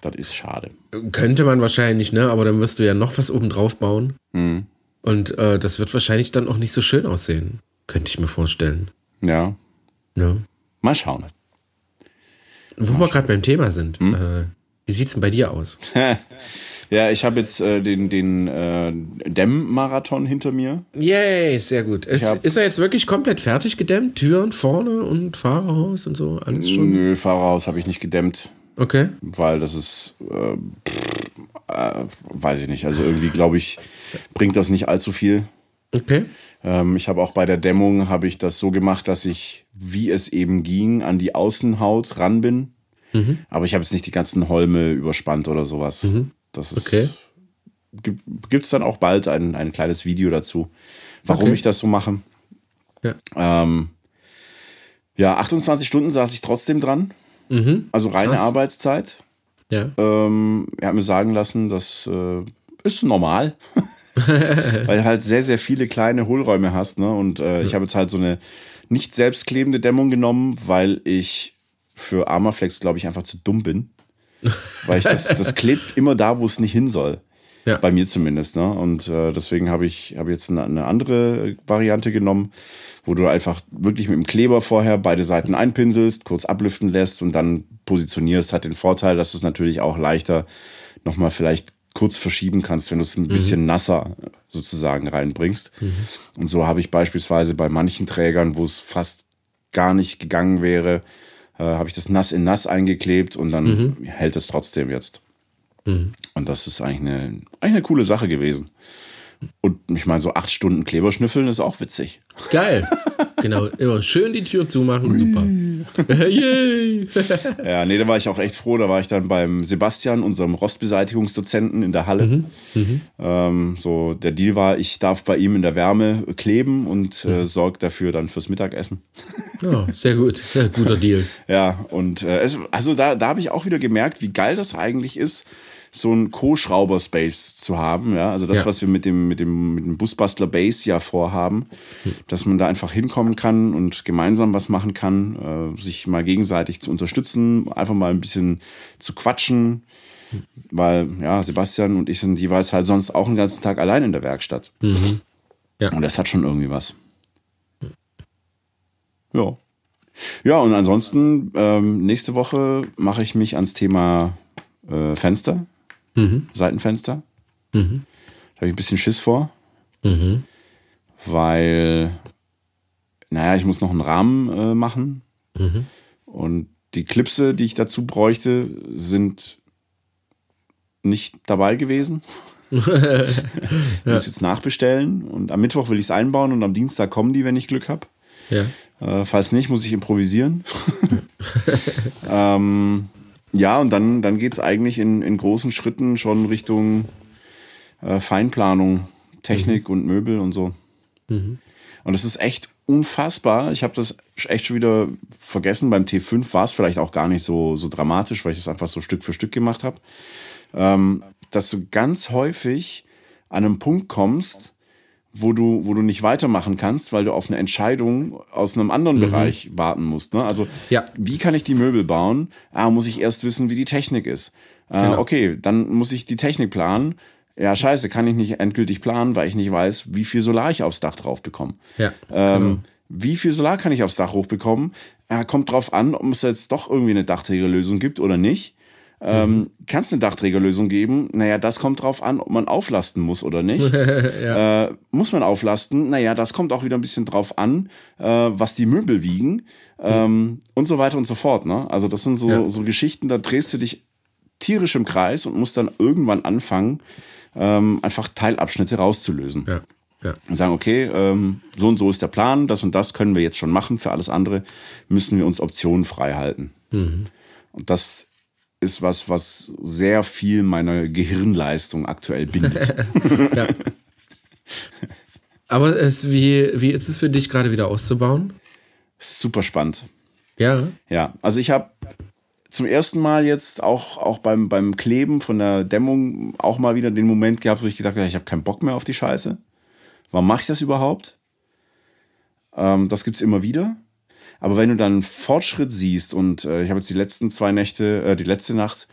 Das ist schade. Könnte man wahrscheinlich, ne? Aber dann wirst du ja noch was oben drauf bauen. Mhm. Und äh, das wird wahrscheinlich dann auch nicht so schön aussehen. Könnte ich mir vorstellen. Ja. Ne? Mal schauen. Wo Mal wir gerade beim Thema sind. Hm? Äh, wie sieht's denn bei dir aus? Ja, ich habe jetzt äh, den, den äh, Dämmmarathon hinter mir. Yay, sehr gut. Ist, ist er jetzt wirklich komplett fertig gedämmt? Türen vorne und Fahrerhaus und so? Alles schon? Nö, Fahrerhaus habe ich nicht gedämmt. Okay. Weil das ist, äh, äh, weiß ich nicht. Also irgendwie glaube ich, bringt das nicht allzu viel. Okay. Ähm, ich habe auch bei der Dämmung habe ich das so gemacht, dass ich, wie es eben ging, an die Außenhaut ran bin. Mhm. Aber ich habe jetzt nicht die ganzen Holme überspannt oder sowas. Mhm. Das ist. Okay. Gibt es dann auch bald ein, ein kleines Video dazu, warum okay. ich das so mache. Ja. Ähm, ja, 28 Stunden saß ich trotzdem dran. Mhm. Also reine Krass. Arbeitszeit. Ja. Ähm, er hat mir sagen lassen, das äh, ist normal. Weil du halt sehr, sehr viele kleine Hohlräume hast. Ne? Und äh, ja. ich habe jetzt halt so eine nicht selbstklebende Dämmung genommen, weil ich für Armaflex, glaube ich, einfach zu dumm bin. Weil ich das, das klebt immer da, wo es nicht hin soll. Ja. Bei mir zumindest. Ne? Und äh, deswegen habe ich hab jetzt eine, eine andere Variante genommen, wo du einfach wirklich mit dem Kleber vorher beide Seiten einpinselst, kurz ablüften lässt und dann positionierst. Hat den Vorteil, dass du es natürlich auch leichter nochmal vielleicht kurz verschieben kannst, wenn du es ein mhm. bisschen nasser sozusagen reinbringst. Mhm. Und so habe ich beispielsweise bei manchen Trägern, wo es fast gar nicht gegangen wäre, äh, habe ich das nass in nass eingeklebt und dann Mhm. hält es trotzdem jetzt. Und das ist eigentlich eine, eigentlich eine coole Sache gewesen. Und ich meine, so acht Stunden Kleber schnüffeln ist auch witzig. Geil. genau, immer schön die Tür zumachen, super. Yay. Ja, nee, da war ich auch echt froh. Da war ich dann beim Sebastian, unserem Rostbeseitigungsdozenten in der Halle. Ähm, so, der Deal war, ich darf bei ihm in der Wärme kleben und äh, sorge dafür dann fürs Mittagessen. Ja, sehr gut. Ja, guter Deal. Ja, und äh, es, also da, da habe ich auch wieder gemerkt, wie geil das eigentlich ist, so ein Co-Schrauber-Space zu haben. Ja, also das, Ja. was wir mit dem, mit dem, mit dem Busbastler Base ja vorhaben, dass man da einfach hinkommen kann und gemeinsam was machen kann, äh, sich mal gegenseitig zu unterstützen, einfach mal ein bisschen zu quatschen. Weil, ja, Sebastian und ich sind jeweils halt sonst auch den ganzen Tag allein in der Werkstatt. Ja. Und das hat schon irgendwie was. Ja. Ja, und ansonsten, ähm, nächste Woche mache ich mich ans Thema äh, Fenster, Seitenfenster. Da habe ich ein bisschen Schiss vor, weil, naja, ich muss noch einen Rahmen äh, machen. Und die Klipse, die ich dazu bräuchte, sind nicht dabei gewesen. Ich muss jetzt nachbestellen und am Mittwoch will ich es einbauen und am Dienstag kommen die, wenn ich Glück habe. Ja. Äh, falls nicht, muss ich improvisieren. ähm, ja, und dann, dann geht es eigentlich in, in großen Schritten schon Richtung äh, Feinplanung, Technik und Möbel und so. Und das ist echt unfassbar. Ich habe das echt schon wieder vergessen. Beim T5 war es vielleicht auch gar nicht so, so dramatisch, weil ich es einfach so Stück für Stück gemacht habe. Ähm, dass du ganz häufig an einem Punkt kommst, wo du, wo du nicht weitermachen kannst, weil du auf eine Entscheidung aus einem anderen Bereich warten musst. Ne? Also, Ja. wie kann ich die Möbel bauen? Ah, muss ich erst wissen, wie die Technik ist. Äh, Genau. Okay, dann muss ich die Technik planen. Ja, scheiße, kann ich nicht endgültig planen, weil ich nicht weiß, wie viel Solar ich aufs Dach drauf bekomme. Ja, Ähm, genau. Wie viel Solar kann ich aufs Dach hochbekommen? Ja, kommt drauf an, ob es jetzt doch irgendwie eine Dachträgerlösung gibt oder nicht. Ähm, Kann es eine Dachträgerlösung geben? Naja, das kommt drauf an, ob man auflasten muss oder nicht. äh, muss man auflasten? Naja, das kommt auch wieder ein bisschen drauf an, äh, was die Möbel wiegen ähm, und so weiter und so fort. Ne? Also das sind so, Ja. so Geschichten, da drehst du dich tierisch im Kreis und musst dann irgendwann anfangen, ähm, einfach Teilabschnitte rauszulösen Ja. Ja. und sagen, okay, ähm, so und so ist der Plan, das und das können wir jetzt schon machen. Für alles andere müssen wir uns Optionen frei halten. Und das ist was, was sehr viel meiner Gehirnleistung aktuell bindet. ja. Aber es, wie, wie ist es für dich gerade wieder auszubauen? Super spannend. Ja. Ja, also ich habe zum ersten Mal jetzt auch, auch beim, beim Kleben von der Dämmung auch mal wieder den Moment gehabt, wo ich gedacht habe, ich habe keinen Bock mehr auf die Scheiße. Warum mache ich das überhaupt? Ähm, das gibt's immer wieder. Aber wenn du dann Fortschritt siehst und äh, ich habe jetzt die letzten zwei Nächte, äh, die letzte Nacht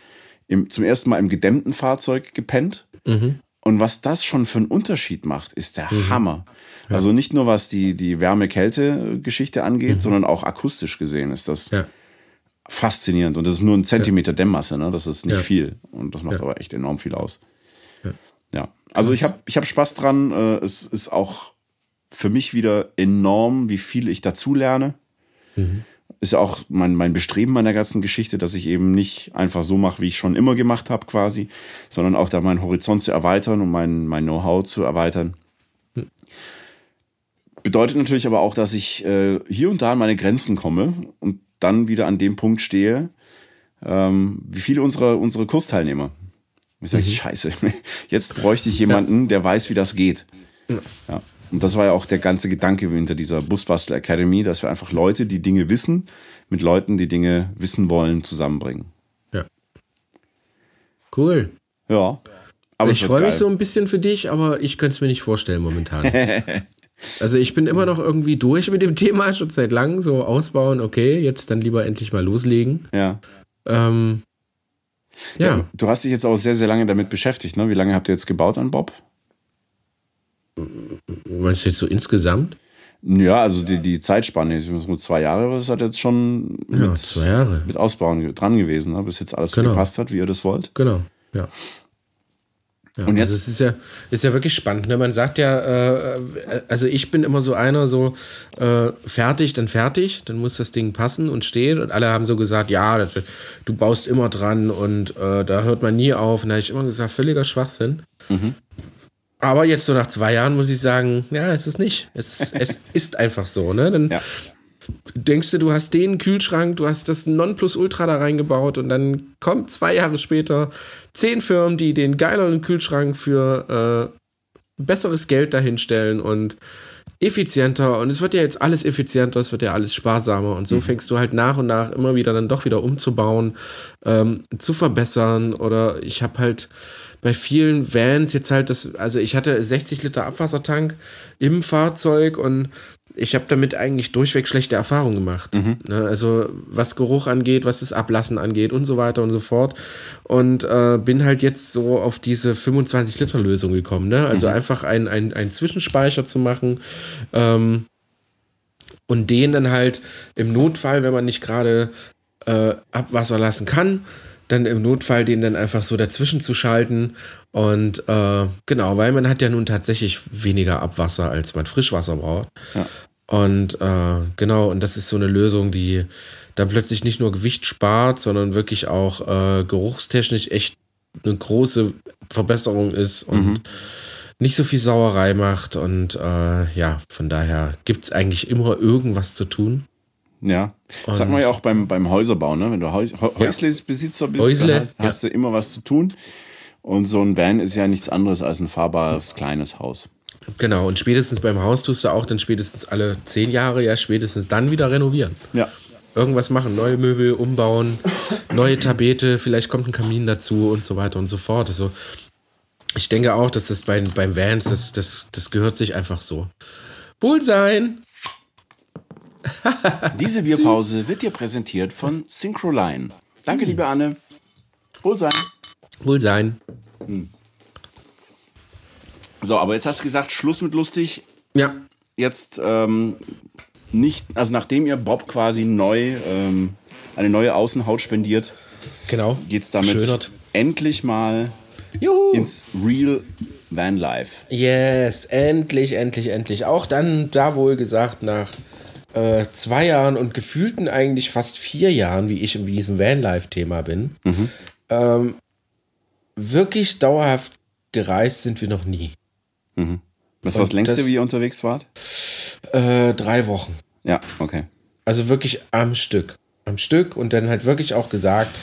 im, zum ersten Mal im gedämmten Fahrzeug gepennt. Und was das schon für einen Unterschied macht, ist der Hammer. Also nicht nur was die, die Wärme-Kälte-Geschichte angeht, sondern auch akustisch gesehen ist das Ja. faszinierend. Und das ist nur ein Zentimeter Dämmmasse, ne? Das ist nicht Ja. viel. Und das macht aber echt enorm viel aus. Ja. Ja. Also ich habe ich hab Spaß dran. Äh, Es ist auch für mich wieder enorm, wie viel ich dazu lerne. Ist ja auch mein, mein Bestreben an der ganzen Geschichte, dass ich eben nicht einfach so mache, wie ich schon immer gemacht habe, quasi, sondern auch da meinen Horizont zu erweitern und mein, mein Know-how zu erweitern. Bedeutet natürlich aber auch, dass ich äh, hier und da an meine Grenzen komme und dann wieder an dem Punkt stehe, ähm, wie viele unserer, unsere Kursteilnehmer. Ich sage, scheiße, jetzt bräuchte ich jemanden, der weiß, wie das geht. Ja. Und das war ja auch der ganze Gedanke hinter dieser Busbastel Academy, dass wir einfach Leute, die Dinge wissen, mit Leuten, die Dinge wissen wollen, zusammenbringen. Ja. Cool. Ja. Aber ich freue mich so ein bisschen für dich, aber ich könnte es mir nicht vorstellen momentan. also ich bin immer noch irgendwie durch mit dem Thema, schon seit langem, so ausbauen, okay, jetzt dann lieber endlich mal loslegen. Ja. Ähm, ja, Du hast dich jetzt auch sehr, sehr lange damit beschäftigt, ne? Wie lange habt ihr jetzt gebaut an Bob? Meinst du jetzt so insgesamt? Ja, also die, die Zeitspanne, ich muss nur zwei Jahre, aber das hat jetzt schon mit, Ja, zwei Jahre. mit Ausbauen dran gewesen, ne? bis jetzt alles so Genau. gepasst hat, wie ihr das wollt. Genau, ja. Ja, und jetzt also es ist ja, ist ja wirklich spannend. Ne? Man sagt ja, äh, also ich bin immer so einer, so äh, fertig, dann fertig, dann muss das Ding passen und stehen. Und alle haben so gesagt, ja, das, du baust immer dran und äh, da hört man nie auf. Und da habe ich immer gesagt, völliger Schwachsinn. Mhm. Aber jetzt so nach zwei Jahren muss ich sagen, ja, es ist nicht. Es, es ist einfach so. Ne? Dann ja denkst du, du hast den Kühlschrank, du hast das Nonplusultra da reingebaut und dann kommt zwei Jahre später zehn Firmen, die den geileren Kühlschrank für äh, besseres Geld dahinstellen und effizienter und es wird ja jetzt alles effizienter, es wird ja alles sparsamer und so mhm. fängst du halt nach und nach immer wieder dann doch wieder umzubauen, ähm, zu verbessern oder ich habe halt bei vielen Vans jetzt halt das, also ich hatte 60 Liter Abwassertank im Fahrzeug und ich habe damit eigentlich durchweg schlechte Erfahrungen gemacht. Mhm. Ne, also was Geruch angeht, was das Ablassen angeht und so weiter und so fort. Und äh, bin halt jetzt so auf diese 25-Liter-Lösung gekommen. Ne? Also mhm. einfach einen ein Zwischenspeicher zu machen. Ähm, und den dann halt im Notfall, wenn man nicht gerade äh, Abwasser lassen kann, dann im Notfall den dann einfach so dazwischen zu schalten. Und äh, genau, weil man hat ja nun tatsächlich weniger Abwasser, als man Frischwasser braucht. Ja. Und äh, genau, und das ist so eine Lösung, die dann plötzlich nicht nur Gewicht spart, sondern wirklich auch äh, geruchstechnisch echt eine große Verbesserung ist und mhm. nicht so viel Sauerei macht. Und äh, ja, von daher gibt es eigentlich immer irgendwas zu tun. Ja, das sagt man ja auch beim, beim Häuserbau, ne? Wenn du Häus Häuslebesitzer bist, Häusle, hast, hast, du immer was zu tun. Und so ein Van ist ja nichts anderes als ein fahrbares kleines Haus. Genau, und spätestens beim Haus tust du auch dann spätestens alle zehn Jahre, ja, spätestens dann wieder renovieren. Ja. Irgendwas machen, neue Möbel umbauen, neue Tapete, vielleicht kommt ein Kamin dazu und so weiter und so fort. Also, ich denke auch, dass das bei, beim Vans, das, das, das gehört sich einfach so. Wohlsein! Diese Bierpause wird dir präsentiert von Synchroline. Danke, liebe Anne. Wohlsein. Wohlsein. Hm. So, aber jetzt hast du gesagt, Schluss mit lustig. Ja. Jetzt ähm, nicht, also nachdem ihr Bob quasi neu ähm, eine neue Außenhaut spendiert, genau. geht's damit Schönert. endlich mal Juhu. ins Real Van Life. Yes, endlich, endlich, endlich. Auch dann da wohl gesagt nach äh, zwei Jahren und gefühlten eigentlich fast vier Jahren, wie ich in diesem Vanlife-Thema bin, mhm. ähm, wirklich dauerhaft gereist sind wir noch nie. Mhm. Was war das längste, das, wie ihr unterwegs wart? Äh, drei Wochen. Ja, okay. Also wirklich am Stück. Am Stück und dann halt wirklich auch gesagt,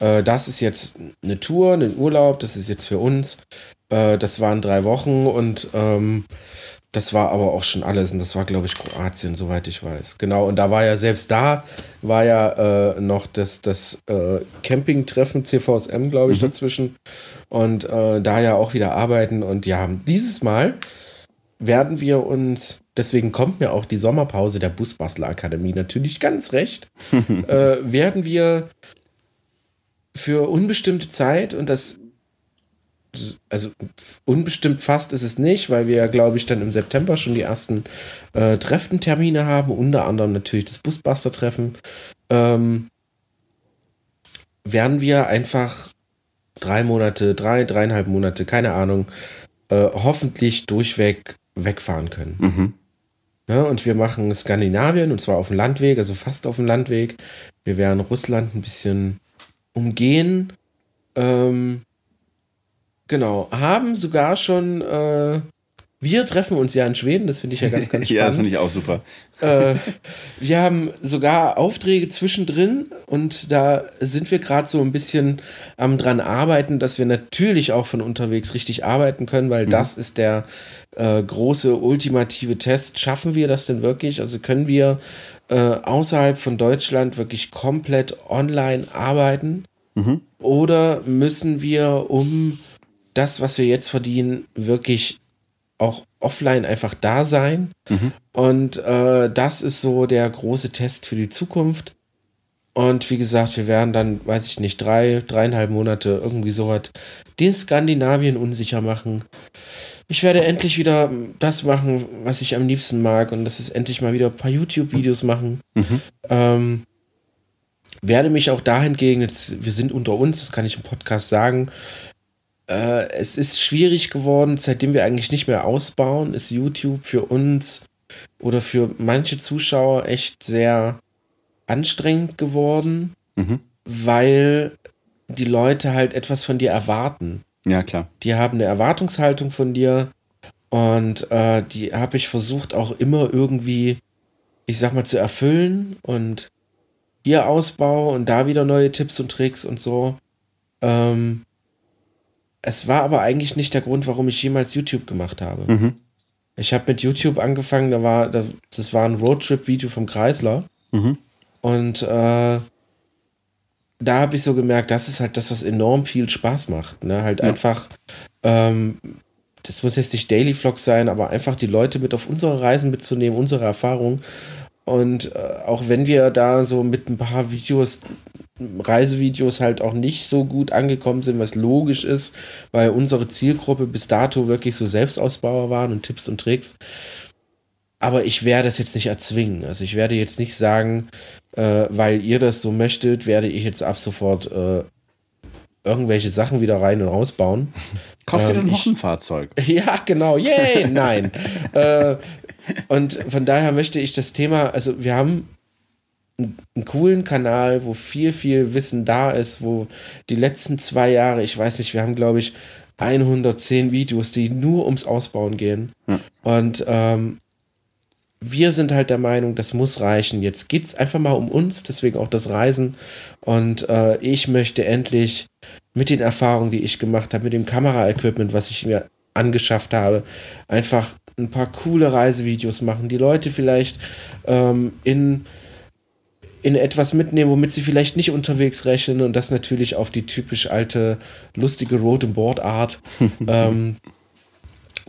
äh, das ist jetzt eine Tour, ein Urlaub, das ist jetzt für uns. Äh, das waren drei Wochen und ähm, das war aber auch schon alles und das war, glaube ich, Kroatien, soweit ich weiß. Genau, und da war ja selbst da, war ja äh, noch das, das äh, Campingtreffen CVSM, glaube ich, mhm. dazwischen. Und äh, da ja auch wieder arbeiten. Und ja, dieses Mal werden wir uns, deswegen kommt mir auch die Sommerpause der Busbastler Akademie natürlich ganz recht, äh, werden wir für unbestimmte Zeit, und das also unbestimmt fast ist es nicht, weil wir ja, glaube ich, dann im September schon die ersten äh, Treffentermine haben, unter anderem natürlich das Busbuster-Treffen, ähm, werden wir einfach drei Monate, drei, dreieinhalb Monate, keine Ahnung, äh, hoffentlich durchweg wegfahren können. Mhm. Ja, und wir machen Skandinavien und zwar auf dem Landweg, also fast auf dem Landweg. Wir werden Russland ein bisschen umgehen. Ähm, Genau, haben sogar schon, äh, wir treffen uns ja in Schweden, das finde ich ja ganz, ganz spannend. ja, das finde ich auch super. Äh, wir haben sogar Aufträge zwischendrin und da sind wir gerade so ein bisschen am dran arbeiten, dass wir natürlich auch von unterwegs richtig arbeiten können, weil mhm. das ist der äh, große ultimative Test. Schaffen wir das denn wirklich? Also können wir äh, außerhalb von Deutschland wirklich komplett online arbeiten? Mhm. Oder müssen wir, um das, was wir jetzt verdienen, wirklich auch offline einfach da sein. Mhm. Und äh, das ist so der große Test für die Zukunft. Und wie gesagt, wir werden dann, weiß ich nicht, drei, dreieinhalb Monate irgendwie sowas den Skandinavien unsicher machen. Ich werde endlich wieder das machen, was ich am liebsten mag. Und das ist endlich mal wieder ein paar YouTube-Videos machen. Mhm. Ähm, werde mich auch dahingegen, jetzt, wir sind unter uns, das kann ich im Podcast sagen, äh, es ist schwierig geworden, seitdem wir eigentlich nicht mehr ausbauen, ist YouTube für uns oder für manche Zuschauer echt sehr anstrengend geworden, mhm. weil die Leute halt etwas von dir erwarten. Ja, klar. Die haben eine Erwartungshaltung von dir und äh, die habe ich versucht auch immer irgendwie, ich sag mal, zu erfüllen und hier Ausbau und da wieder neue Tipps und Tricks und so. Ähm, es war aber eigentlich nicht der Grund, warum ich jemals YouTube gemacht habe. Mhm. Ich habe mit YouTube angefangen, da war, das war ein Roadtrip-Video vom Kreisler. Mhm. Und äh, da habe ich so gemerkt, das ist halt das, was enorm viel Spaß macht. Ne? Halt ja. einfach, ähm, das muss jetzt nicht Daily Vlog sein, aber einfach die Leute mit auf unsere Reisen mitzunehmen, unsere Erfahrungen. Und äh, auch wenn wir da so mit ein paar Videos, Reisevideos halt auch nicht so gut angekommen sind, was logisch ist, weil unsere Zielgruppe bis dato wirklich so Selbstausbauer waren und Tipps und Tricks. Aber ich werde es jetzt nicht erzwingen. Also ich werde jetzt nicht sagen, äh, weil ihr das so möchtet, werde ich jetzt ab sofort äh, irgendwelche Sachen wieder rein und rausbauen. Kauft ihr ähm, denn noch ein Fahrzeug? Ja, genau. Yay, nein. äh, und von daher möchte ich das Thema, also wir haben einen coolen Kanal, wo viel, viel Wissen da ist, wo die letzten zwei Jahre, ich weiß nicht, wir haben, glaube ich, 110 Videos, die nur ums Ausbauen gehen. Ja. Und ähm, wir sind halt der Meinung, das muss reichen. Jetzt geht es einfach mal um uns, deswegen auch das Reisen. Und äh, ich möchte endlich mit den Erfahrungen, die ich gemacht habe, mit dem Kameraequipment, was ich mir angeschafft habe, einfach ein paar coole Reisevideos machen, die Leute vielleicht ähm, in, in etwas mitnehmen, womit sie vielleicht nicht unterwegs rechnen und das natürlich auf die typisch alte, lustige Road and Board Art. ähm,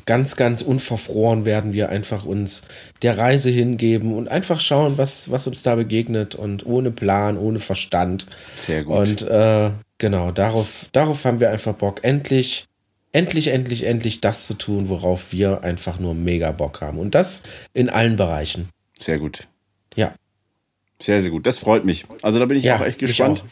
ganz, ganz unverfroren werden wir einfach uns der Reise hingeben und einfach schauen, was, was uns da begegnet und ohne Plan, ohne Verstand. Sehr gut. Und äh, genau, darauf, darauf haben wir einfach Bock. Endlich endlich, endlich, endlich das zu tun, worauf wir einfach nur mega Bock haben. Und das in allen Bereichen. Sehr gut. Ja. Sehr, sehr gut. Das freut mich. Also da bin ich ja, auch echt gespannt,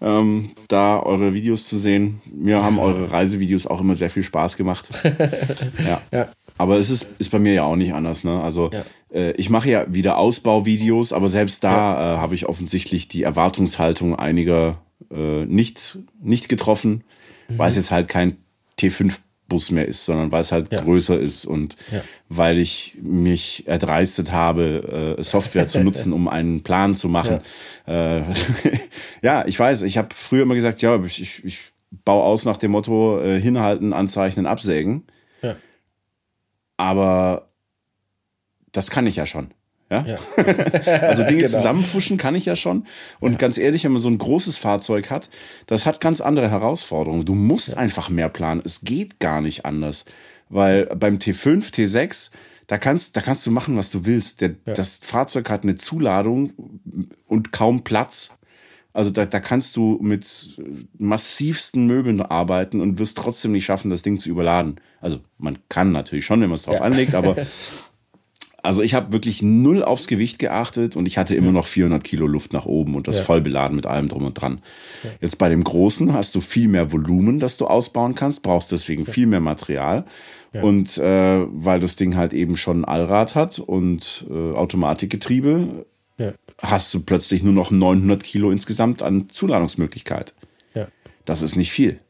auch. Ähm, da eure Videos zu sehen. Mir haben eure Reisevideos auch immer sehr viel Spaß gemacht. ja. ja. Aber es ist, ist bei mir ja auch nicht anders. Ne? Also ja. äh, ich mache ja wieder Ausbauvideos, aber selbst da äh, habe ich offensichtlich die Erwartungshaltung einiger äh, nicht, nicht getroffen, mhm. weil es jetzt halt kein T5-Bus mehr ist, sondern weil es halt ja. größer ist und ja. weil ich mich erdreistet habe, äh, Software zu nutzen, um einen Plan zu machen. Ja, äh, ja ich weiß, ich habe früher immer gesagt, ja, ich, ich baue aus nach dem Motto äh, hinhalten, anzeichnen, absägen. Aber das kann ich ja schon. Ja? ja. also Dinge genau. zusammenfuschen kann ich ja schon. Und ja. ganz ehrlich, wenn man so ein großes Fahrzeug hat, das hat ganz andere Herausforderungen. Du musst ja. einfach mehr planen. Es geht gar nicht anders. Weil beim T5, T6, da kannst, da kannst du machen, was du willst. Der, Das Fahrzeug hat eine Zuladung und kaum Platz. Also da, da kannst du mit massivsten Möbeln arbeiten und wirst trotzdem nicht schaffen, das Ding zu überladen. Also man kann natürlich schon, wenn man es drauf anlegt, aber Also ich habe wirklich null aufs Gewicht geachtet und ich hatte immer noch 400 Kilo Luft nach oben und das ja. voll beladen mit allem drum und dran. Ja. Jetzt bei dem Großen hast du viel mehr Volumen, das du ausbauen kannst, brauchst deswegen ja. viel mehr Material. Und äh, weil das Ding halt eben schon ein Allrad hat und äh, Automatikgetriebe, hast du plötzlich nur noch 900 Kilo insgesamt an Zuladungsmöglichkeit. Das ist nicht viel.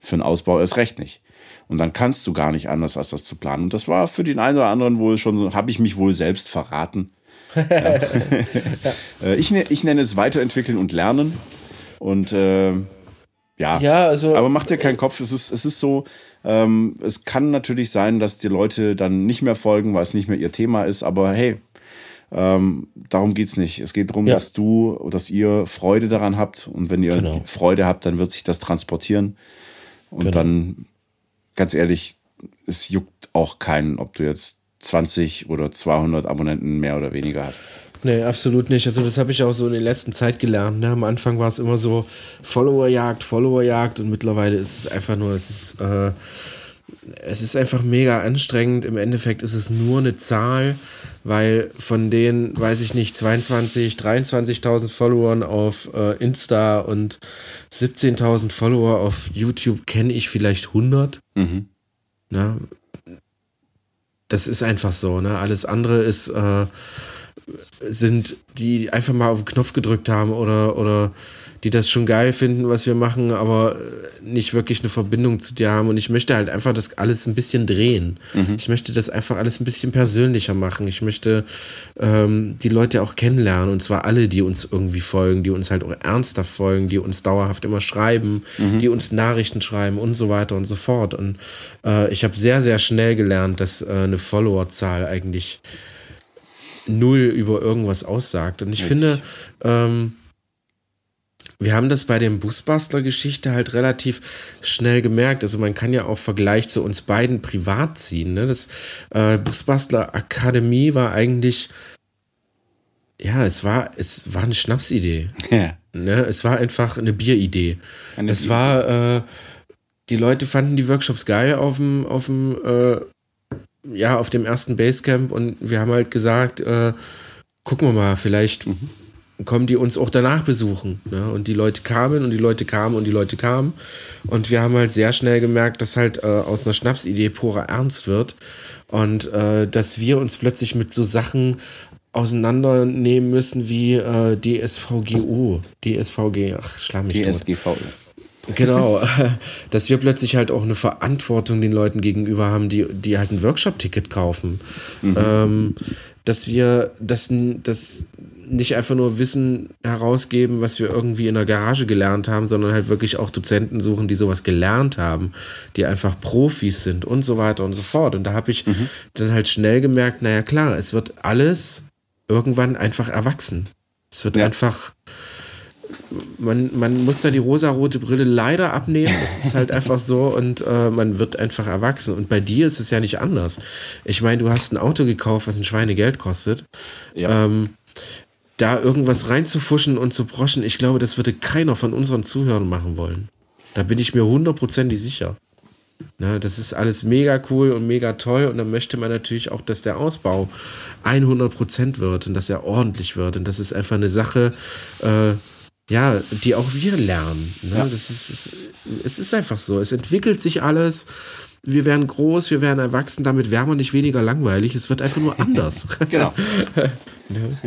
Für einen Ausbau erst recht nicht. Und dann kannst du gar nicht anders, als das zu planen. Und das war für den einen oder anderen wohl schon so, habe ich mich wohl selbst verraten. ja. Äh, ich, ne, ich nenne es weiterentwickeln und lernen. Und äh, ja, ja also, aber mach dir keinen Kopf. Es ist, es ist so, ähm, es kann natürlich sein, dass die Leute dann nicht mehr folgen, weil es nicht mehr ihr Thema ist. Aber hey, ähm, darum es nicht. Es geht darum, ja. dass du, dass ihr Freude daran habt. Und wenn ihr genau. Freude habt, dann wird sich das transportieren. Und genau. dann ganz ehrlich, es juckt auch keinen, ob du jetzt 20 oder 200 Abonnenten mehr oder weniger hast. Nee, absolut nicht. Also das habe ich auch so in der letzten Zeit gelernt. Ne? Am Anfang war es immer so Followerjagd, Followerjagd und mittlerweile ist es einfach nur, es ist, äh, es ist einfach mega anstrengend. Im Endeffekt ist es nur eine Zahl, weil von den, weiß ich nicht, 22, 23.000 Followern auf äh, Insta und 17.000 Follower auf YouTube kenne ich vielleicht 100. Mhm. Na, das ist einfach so. Ne? Alles andere ist, äh, sind die einfach mal auf den Knopf gedrückt haben oder, oder die das schon geil finden, was wir machen, aber nicht wirklich eine Verbindung zu dir haben. Und ich möchte halt einfach das alles ein bisschen drehen. Mhm. Ich möchte das einfach alles ein bisschen persönlicher machen. Ich möchte ähm, die Leute auch kennenlernen. Und zwar alle, die uns irgendwie folgen, die uns halt auch ernsthaft folgen, die uns dauerhaft immer schreiben, mhm. die uns Nachrichten schreiben und so weiter und so fort. Und äh, ich habe sehr, sehr schnell gelernt, dass äh, eine Followerzahl eigentlich null über irgendwas aussagt. Und ich Richtig. finde, ähm, wir haben das bei dem Busbastler-Geschichte halt relativ schnell gemerkt. Also man kann ja auch Vergleich zu uns beiden privat ziehen. Ne? Das äh, Busbastler Akademie war eigentlich, ja, es war, es war eine Schnapsidee. Ja. Ne? Es war einfach eine Bieridee. Eine es war, äh, die Leute fanden die Workshops geil auf dem, auf dem, äh, ja, auf dem ersten Basecamp und wir haben halt gesagt, äh, gucken wir mal, vielleicht mhm kommen die uns auch danach besuchen. Ne? Und die Leute kamen und die Leute kamen und die Leute kamen. Und wir haben halt sehr schnell gemerkt, dass halt äh, aus einer Schnapsidee purer Ernst wird. Und äh, dass wir uns plötzlich mit so Sachen auseinandernehmen müssen wie äh, DSVGO. DSVG, ach, schlamm mich DSGVO. Genau, dass wir plötzlich halt auch eine Verantwortung den Leuten gegenüber haben, die, die halt ein Workshop-Ticket kaufen. Mhm. Ähm, dass wir das, das nicht einfach nur Wissen herausgeben, was wir irgendwie in der Garage gelernt haben, sondern halt wirklich auch Dozenten suchen, die sowas gelernt haben, die einfach Profis sind und so weiter und so fort. Und da habe ich mhm. dann halt schnell gemerkt, naja klar, es wird alles irgendwann einfach erwachsen. Es wird ja. einfach, man, man muss da die rosarote Brille leider abnehmen. Das ist halt einfach so und äh, man wird einfach erwachsen. Und bei dir ist es ja nicht anders. Ich meine, du hast ein Auto gekauft, was ein Schweinegeld kostet. Ja. Ähm, da irgendwas reinzufuschen und zu broschen, ich glaube, das würde keiner von unseren Zuhörern machen wollen. Da bin ich mir hundertprozentig sicher. Na, das ist alles mega cool und mega toll und dann möchte man natürlich auch, dass der Ausbau 100% wird und dass er ordentlich wird und das ist einfach eine Sache, äh, ja, die auch wir lernen. Ne? Ja. Das ist, es, es ist einfach so. Es entwickelt sich alles. Wir werden groß, wir werden erwachsen, damit werden wir nicht weniger langweilig. Es wird einfach nur anders. genau. ne?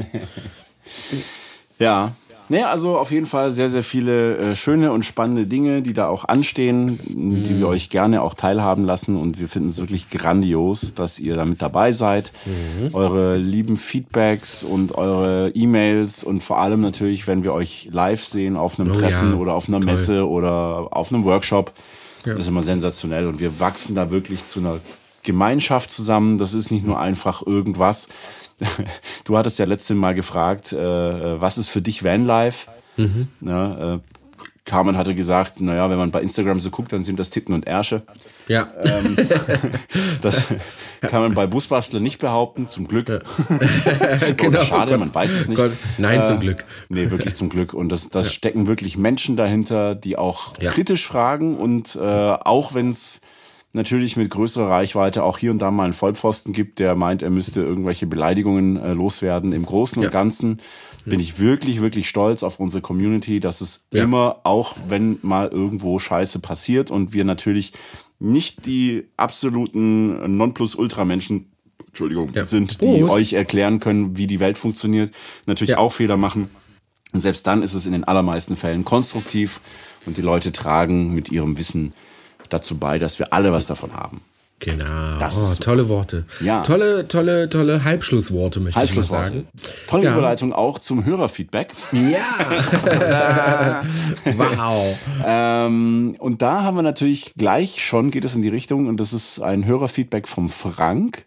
Ja. Naja, also auf jeden Fall sehr, sehr viele äh, schöne und spannende Dinge, die da auch anstehen, mhm. die wir euch gerne auch teilhaben lassen. Und wir finden es wirklich grandios, dass ihr da mit dabei seid. Mhm. Eure lieben Feedbacks und eure E-Mails und vor allem natürlich, wenn wir euch live sehen auf einem oh, Treffen ja. oder auf einer Toll. Messe oder auf einem Workshop. Ja. Das ist immer sensationell. Und wir wachsen da wirklich zu einer Gemeinschaft zusammen. Das ist nicht nur einfach irgendwas, du hattest ja letztes Mal gefragt, äh, äh, was ist für dich Vanlife? Mhm. Ja, äh, Carmen hatte gesagt, naja, wenn man bei Instagram so guckt, dann sind das Titten und Ärsche. Ja. Ähm, das kann man bei Busbastler nicht behaupten, zum Glück. Genau, Oder schade, oh man weiß es nicht. Gott. Nein, äh, zum Glück. Nee, wirklich zum Glück. Und das, das ja. stecken wirklich Menschen dahinter, die auch ja. kritisch fragen und äh, auch wenn es natürlich mit größerer Reichweite auch hier und da mal einen Vollpfosten gibt, der meint, er müsste irgendwelche Beleidigungen äh, loswerden. Im Großen und ja. Ganzen bin ich wirklich, wirklich stolz auf unsere Community, dass es ja. immer, auch wenn mal irgendwo Scheiße passiert und wir natürlich nicht die absoluten Nonplusultra-Menschen Entschuldigung, ja. sind, die Prost. euch erklären können, wie die Welt funktioniert, natürlich auch Fehler machen. Und selbst dann ist es in den allermeisten Fällen konstruktiv und die Leute tragen mit ihrem Wissen dazu bei, dass wir alle was davon haben. Genau. Oh, tolle Worte. Ja. Tolle, tolle, tolle Halbschlussworte, möchte Halbschlussworte. ich mal sagen. Tolle ja. Überleitung auch zum Hörerfeedback. Ja. wow. Ähm, und da haben wir natürlich gleich schon, geht es in die Richtung, und das ist ein Hörerfeedback vom Frank.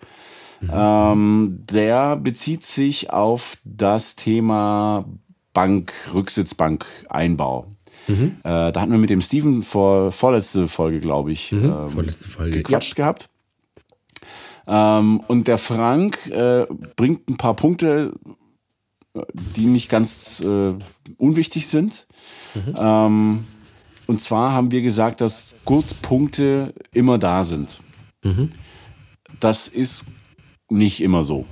Mhm. Ähm, der bezieht sich auf das Thema Bank, Rücksitzbank, Einbau. Mhm. Äh, da hatten wir mit dem Steven vor vorletzte Folge, glaube ich, mhm. ähm, vorletzte Folge. gequatscht ja. gehabt. Ähm, und der Frank äh, bringt ein paar Punkte, äh, die nicht ganz äh, unwichtig sind. Mhm. Ähm, und zwar haben wir gesagt, dass Gurtpunkte immer da sind. Das ist nicht immer so.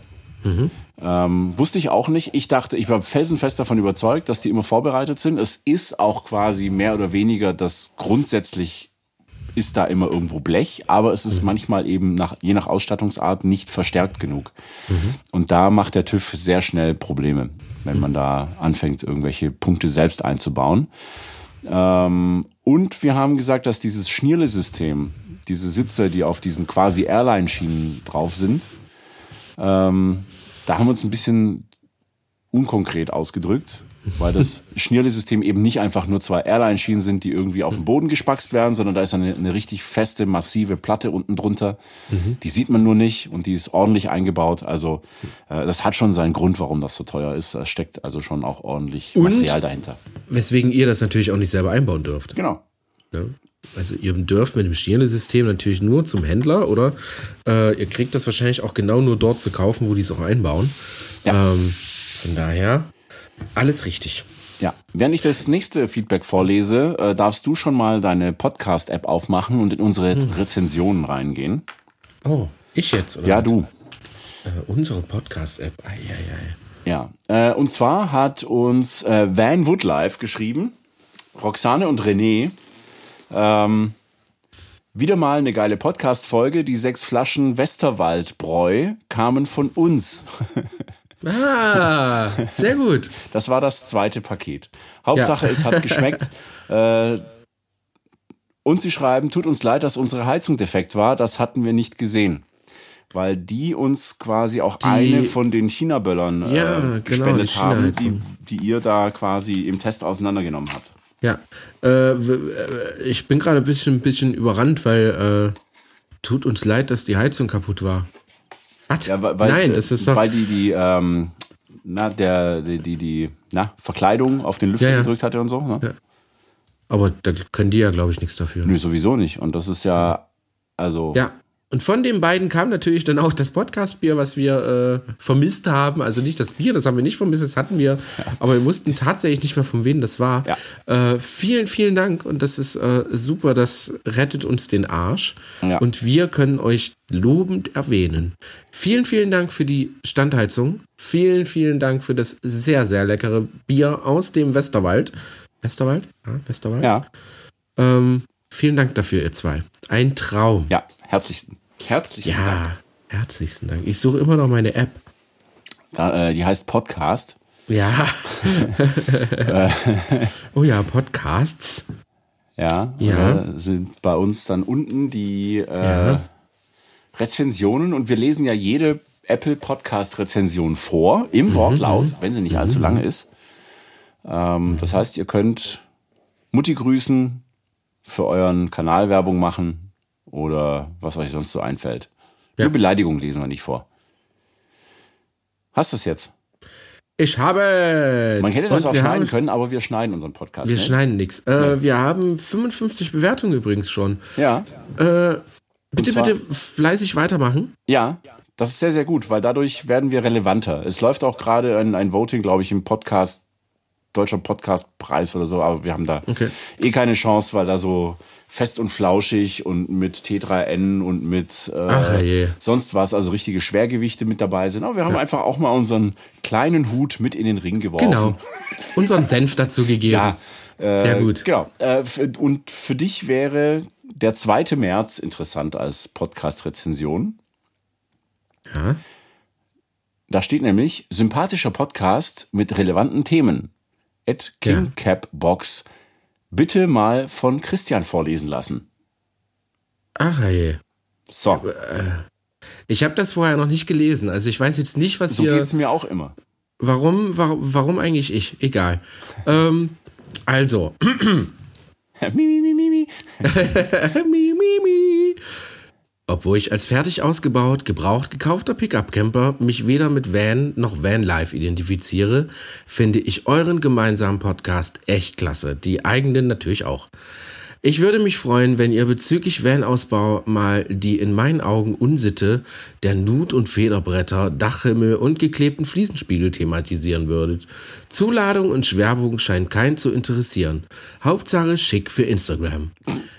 Ähm, wusste ich auch nicht. Ich dachte, ich war felsenfest davon überzeugt, dass die immer vorbereitet sind. Es ist auch quasi mehr oder weniger das grundsätzlich ist da immer irgendwo Blech, aber es ist manchmal eben nach, je nach Ausstattungsart nicht verstärkt genug. Und da macht der TÜV sehr schnell Probleme, wenn man da anfängt, irgendwelche Punkte selbst einzubauen. Ähm, und wir haben gesagt, dass dieses Schnierle-System, diese Sitze, die auf diesen quasi Airline-Schienen drauf sind, ähm, da haben wir uns ein bisschen unkonkret ausgedrückt, weil das Schnierle-System eben nicht einfach nur zwei Airline-Schienen sind, die irgendwie auf den Boden gespackst werden, sondern da ist eine, eine richtig feste, massive Platte unten drunter. Die sieht man nur nicht und die ist ordentlich eingebaut. Also äh, das hat schon seinen Grund, warum das so teuer ist. Da steckt also schon auch ordentlich Und? Material dahinter. Weswegen ihr das natürlich auch nicht selber einbauen dürft. Genau. Ne? Also ihr dürft mit dem Schnierle-System natürlich nur zum Händler oder äh, ihr kriegt das wahrscheinlich auch genau nur dort zu kaufen, wo die es auch einbauen. Ja. Ähm, von daher alles richtig. Ja, während ich das nächste Feedback vorlese, äh, darfst du schon mal deine Podcast-App aufmachen und in unsere Rezensionen reingehen. Oh, ich jetzt, oder? Ja, du. Äh, unsere Podcast-App. Eieiei. Ja, äh, und zwar hat uns äh, Van Woodlife geschrieben, Roxane und René, ähm, wieder mal eine geile Podcast-Folge. Die sechs Flaschen Westerwaldbräu kamen von uns. Ah, sehr gut. Das war das zweite Paket. Hauptsache, Ja. es hat geschmeckt. äh, und sie schreiben, tut uns leid, dass unsere Heizung defekt war. Das hatten wir nicht gesehen. Weil die uns quasi auch Die- eine von den China-Böllern äh, Ja, genau, gespendet die haben, die, die ihr da quasi im Test auseinandergenommen habt. Ja, äh, äh, ich bin gerade ein bisschen, ein bisschen überrannt, weil äh, tut uns leid, dass die Heizung kaputt war. Was? Ja, weil, weil, Nein, es ist doch. weil die die ähm, na der die die, die na, Verkleidung auf den Lüfter Ja, ja. gedrückt hatte und so. Ne? Ja. aber da können die ja, glaube ich, nichts dafür. Nö, sowieso nicht. Und das ist ja also Ja. Und von den beiden kam natürlich dann auch das Podcast-Bier, was wir äh, vermisst haben. Also nicht das Bier, das haben wir nicht vermisst, das hatten wir. Aber wir wussten tatsächlich nicht mehr, von wem das war. Ja. Äh, vielen, vielen Dank. Und das ist äh, super. Das rettet uns den Arsch. Ja. Und wir können euch lobend erwähnen. Vielen, vielen Dank für die Standheizung. Vielen, vielen Dank für das sehr, sehr leckere Bier aus dem Westerwald. Westerwald? Ja, Westerwald. ja Ähm, vielen Dank dafür, ihr zwei. Ein Traum. ja herzlichsten herzlichsten Dank. Ja, herzlichsten Dank. Ich suche immer noch meine App. Da, äh, die heißt Podcast. Ja. oh ja, Podcasts. Ja, Ja. äh, sind bei uns dann unten die äh, Ja. Rezensionen und wir lesen ja jede Apple Podcast Rezension vor im Mhm, Wortlaut, wenn sie nicht allzu lange ist. Ähm, das heißt, ihr könnt Mutti grüßen, für euren Kanal Werbung machen oder was euch sonst so einfällt. Ja. Nur Beleidigung lesen wir nicht vor. Hast du es jetzt? Ich habe. Man hätte das auch schneiden haben, können, aber wir schneiden unseren Podcast. Wir ne? schneiden nichts. Äh, Wir haben 55 Bewertungen übrigens schon. Ja. Äh, bitte, zwar- bitte fleißig weitermachen. Ja, das ist sehr, sehr gut, weil dadurch werden wir relevanter. Es läuft auch gerade ein, ein Voting, glaube ich, im Podcast, Deutscher Podcastpreis oder so, aber wir haben da Okay. eh keine Chance, weil da so fest und flauschig und mit T3N und mit äh, Ach, sonst was, also richtige Schwergewichte mit dabei sind. Aber wir haben einfach auch mal unseren kleinen Hut mit in den Ring geworfen. Genau. Unseren Senf dazu gegeben. Ja, äh, Sehr gut. Genau. Äh, und für dich wäre der 2. März interessant als Podcast-Rezension. Ja. Da steht nämlich sympathischer Podcast mit relevanten Themen. At KingCapBox. Bitte mal von Christian vorlesen lassen. Ach je. So, Ich habe das vorher noch nicht gelesen. Also ich weiß jetzt nicht, was so hier. geht's mir auch immer. Warum, warum, warum eigentlich ich? Egal. ähm, also. mi, mi, mi, mi. mi, mi, mi. Obwohl ich als fertig ausgebaut, gebraucht gekaufter Pickup-Camper mich weder mit Van noch Vanlife identifiziere, finde ich euren gemeinsamen Podcast echt klasse. Die eigenen natürlich auch. Ich würde mich freuen, wenn ihr bezüglich Van-Ausbau mal die in meinen Augen Unsitte der Nut- und Federbretter, Dachhimmel und geklebten Fliesenspiegel thematisieren würdet. Zuladung und Schwerbung scheint keinen zu interessieren. Hauptsache schick für Instagram.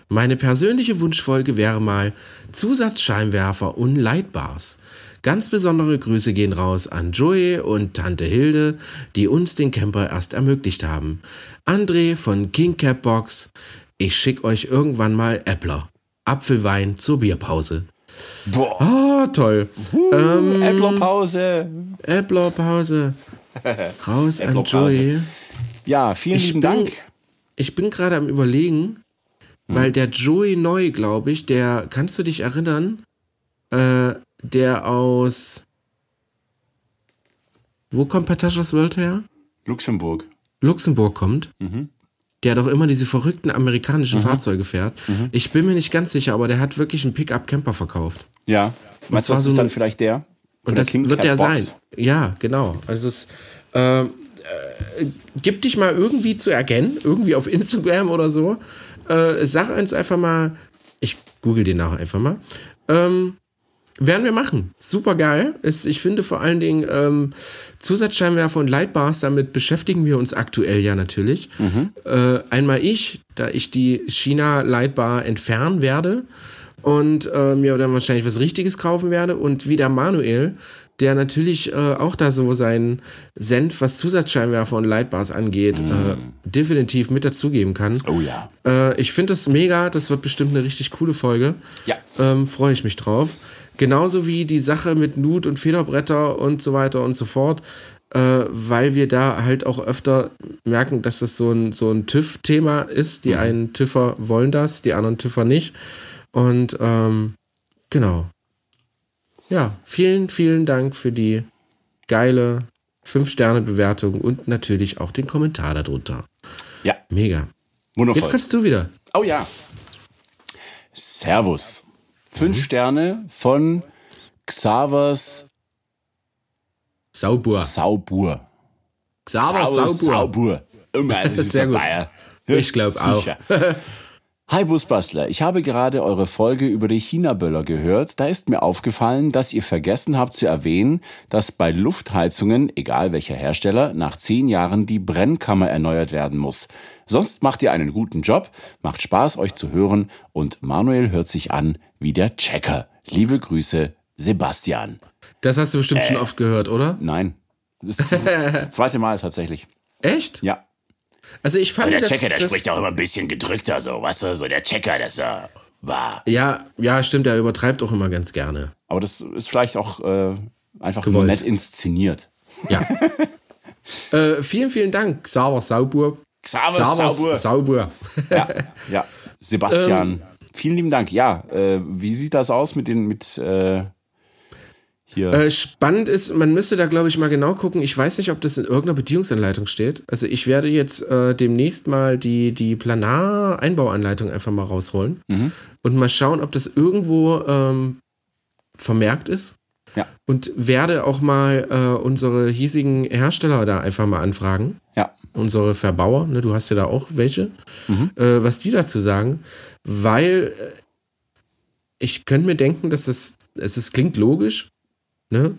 Meine persönliche Wunschfolge wäre mal Zusatzscheinwerfer und Lightbars. Ganz besondere Grüße gehen raus an Joey und Tante Hilde, die uns den Camper erst ermöglicht haben. André von King Cap Box. Ich schick euch irgendwann mal Äppler. Apfelwein zur Bierpause. Boah. Ah, toll. ähm, Äpplerpause. Äpplerpause. Raus an Joey. Ja, vielen Ich lieben bin- Dank. Ich bin gerade am überlegen, weil der Joey Neu, glaube ich, der, kannst du dich erinnern, äh, der aus, wo kommt Patashas World her? Luxemburg. Luxemburg kommt. Der doch immer diese verrückten amerikanischen Fahrzeuge fährt. Ich bin mir nicht ganz sicher, aber der hat wirklich einen Pickup-Camper verkauft. Ja. Meinst du, das so ist dann vielleicht der? Und das King wird der Box? sein. Ja, genau. Also es ähm, äh, gib dich mal irgendwie zu erkennen, irgendwie auf Instagram oder so. Äh, sag uns einfach mal, ich google den nachher einfach mal. Ähm, werden wir machen. Super geil. Ist, ich finde vor allen Dingen ähm, Zusatzscheinwerfer und Lightbars, damit beschäftigen wir uns aktuell ja natürlich. Äh, einmal ich, da ich die China Lightbar entfernen werde und äh, mir dann wahrscheinlich was Richtiges kaufen werde und wieder Manuel, der natürlich äh, auch da so seinen Senf, was Zusatzscheinwerfer und Lightbars angeht, äh, definitiv mit dazugeben kann. Oh ja. Äh, ich finde das mega, das wird bestimmt eine richtig coole Folge. Ja. Ähm, Freue ich mich drauf. Genauso wie die Sache mit Nut und Federbretter und so weiter und so fort, äh, weil wir da halt auch öfter merken, dass das so ein, so ein TÜV-Thema ist. Die einen TÜVer wollen das, die anderen TÜVer nicht. Und ähm, genau. Ja, vielen, vielen Dank für die geile 5-Sterne-Bewertung und natürlich auch den Kommentar darunter. Ja. Mega. Wundervoll. Jetzt kannst du wieder. Oh ja. Servus. Fünf Mhm. Sterne von Xavers Sauber. Saubur. Xaver Saubur. Saubur. Immer, das ist Sehr ein gut. Bayer. Ich glaub auch. Hi Busbastler, ich habe gerade eure Folge über die China-Böller gehört. Da ist mir aufgefallen, dass ihr vergessen habt zu erwähnen, dass bei Luftheizungen, egal welcher Hersteller, nach zehn Jahren die Brennkammer erneuert werden muss. Sonst macht ihr einen guten Job, macht Spaß euch zu hören und Manuel hört sich an wie der Checker. Liebe Grüße, Sebastian. Das hast du bestimmt Äh. schon oft gehört, oder? Nein, das ist das zweite Mal tatsächlich. Echt? Ja. Also ich fand Der das, Checker, der das, spricht auch immer ein bisschen gedrückter, so, weißt du, so der Checker, das äh, war. Ja, ja, stimmt, er übertreibt auch immer ganz gerne. Aber das ist vielleicht auch äh, einfach nur Gewollt. nett inszeniert. Ja. äh, vielen, vielen Dank, Xaver Sauber. Xaver Xaver Sauber. Sauber. Ja, ja. Sebastian, vielen lieben Dank. Ja, äh, wie sieht das aus mit den mit äh, hier? Äh, spannend ist, man müsste da, glaube ich, mal genau gucken. Ich weiß nicht, ob das in irgendeiner Bedienungsanleitung steht. Also ich werde jetzt äh, demnächst mal die, die Planar-Einbauanleitung einfach mal rausholen und mal schauen, ob das irgendwo ähm, vermerkt ist. Ja. Und werde auch mal äh, unsere hiesigen Hersteller da einfach mal anfragen. ja, Unsere Verbauer, ne, du hast ja da auch welche, äh, was die dazu sagen. Weil äh, ich könnte mir denken, dass das, es ist, klingt logisch, Ne?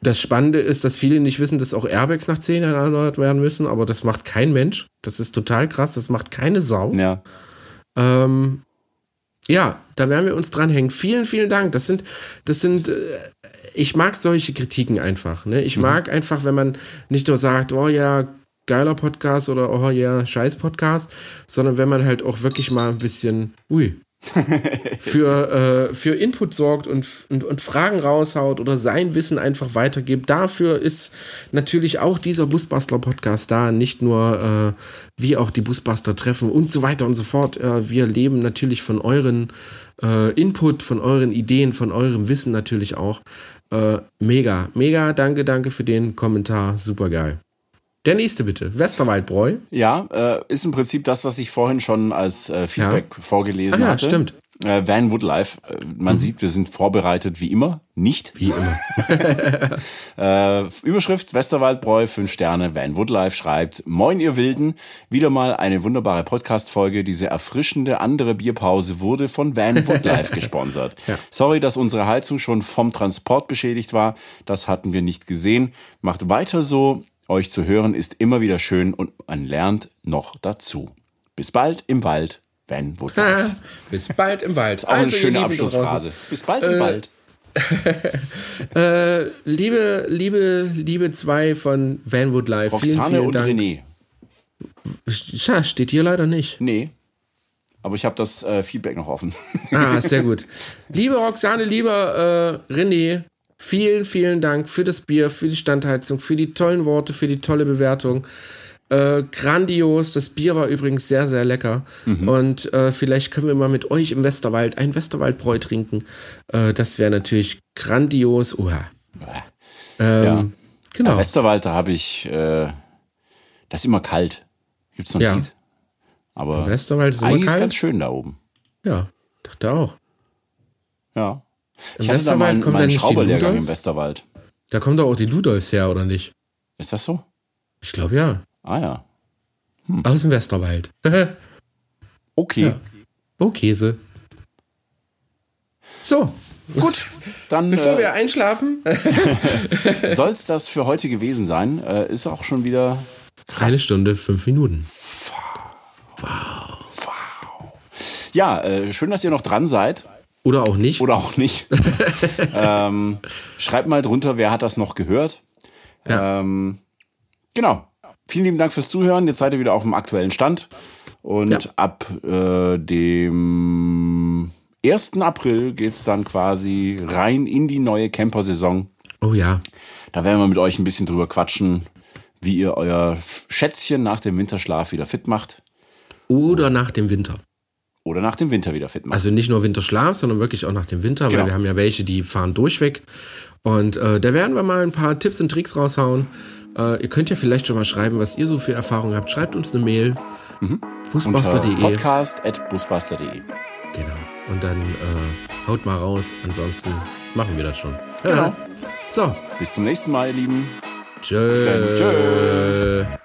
Das Spannende ist, dass viele nicht wissen, dass auch Airbags nach zehn Jahren erneuert werden müssen, aber das macht kein Mensch. Das ist total krass, das macht keine Sau. ja. Ähm, ja, da werden wir uns dranhängen. Vielen, vielen Dank. Das sind, das sind, äh, ich mag solche Kritiken einfach. Ne? Ich mag einfach, wenn man nicht nur sagt, oh ja, geiler Podcast oder oh ja, scheiß Podcast, sondern wenn man halt auch wirklich mal ein bisschen, ui, für, äh, für Input sorgt und, und, und Fragen raushaut oder sein Wissen einfach weitergibt. Dafür ist natürlich auch dieser Busbastler-Podcast da, nicht nur äh, wie auch die Busbastler-Treffen und so weiter und so fort. Äh, wir leben natürlich von euren äh, Input, von euren Ideen, von eurem Wissen natürlich auch. Äh, mega, mega, danke, danke für den Kommentar, super geil. Der nächste bitte, Westerwaldbräu. Ja, äh, ist im Prinzip das, was ich vorhin schon als äh, Feedback vorgelesen Ah ja, hatte. stimmt. Äh, Van Woodlife. Äh, man sieht, wir sind vorbereitet wie immer. Nicht. Wie immer. Äh, Überschrift Westerwaldbräu, 5 Sterne. Van Woodlife schreibt, Moin ihr Wilden, wieder mal eine wunderbare Podcast-Folge. Diese erfrischende andere Bierpause wurde von Van Woodlife gesponsert. Ja. Sorry, dass unsere Heizung schon vom Transport beschädigt war. Das hatten wir nicht gesehen. Macht weiter so. Euch zu hören ist immer wieder schön und man lernt noch dazu. Bis bald im Wald, Van Woodlife. Bis bald im Wald. Auch eine Also, ihr schöne Abschlussphrase. Bis bald im Wald. draußen. Äh, liebe, liebe, liebe zwei von Vanwood Live. Roxane vielen, vielen und Dank. René. Tja, steht hier leider nicht. Nee. Aber ich habe das äh, Feedback noch offen. Ah, sehr gut. Liebe Roxane, lieber äh, René, vielen, vielen Dank für das Bier, für die Standheizung, für die tollen Worte, für die tolle Bewertung. Äh, grandios. Das Bier war übrigens sehr, sehr lecker. Und äh, vielleicht können wir mal mit euch im Westerwald ein Westerwaldbräu trinken. Äh, das wäre natürlich grandios. Uha. Ähm, Ja. Genau. Ja, Westerwald, da habe ich, äh, das ist immer kalt. Gibt's noch Ja. Lied. Aber Westerwald ist eigentlich ist ganz schön da oben. Ja, dachte auch. Ja. Im Ich hatte da mal Westerwald kommt mal da einen nicht die Schrauberlehrgang im? Westerwald. Da kommen doch auch die Ludolfs her, oder nicht? Ist das so? Ich glaube ja. Ah ja. Aus dem Westerwald. Okay. Ja. oh, Käse. So, Gut. Dann bevor äh, wir einschlafen, soll's das für heute gewesen sein. Äh, ist auch schon wieder eine Stunde, fünf Minuten. Ja, äh, schön, dass ihr noch dran seid. Oder auch nicht. Oder auch nicht. ähm, schreibt mal drunter, wer hat das noch gehört. Ja. Ähm, genau. Vielen lieben Dank fürs Zuhören. Jetzt seid ihr wieder auf dem aktuellen Stand. Und Ja. ab äh, dem 1. April geht's dann quasi rein in die neue Camper-Saison. Oh ja. Da werden wir mit euch ein bisschen drüber quatschen, wie ihr euer Schätzchen nach dem Winterschlaf wieder fit macht. Oder nach dem Winter. Oder nach dem Winter wieder fit macht. Also nicht nur Winterschlaf, sondern wirklich auch nach dem Winter, Genau. weil wir haben ja welche, die fahren durchweg. Und äh, da werden wir mal ein paar Tipps und Tricks raushauen. Äh, ihr könnt ja vielleicht schon mal schreiben, was ihr so für Erfahrungen habt. Schreibt uns eine Mail. Mhm. unter Fußbastler.de. podcast.busbastler.de. Genau. Und dann äh, haut mal raus. Ansonsten machen wir das schon. Genau. So. Bis zum nächsten Mal, ihr Lieben. Tschö. dann. Tschö.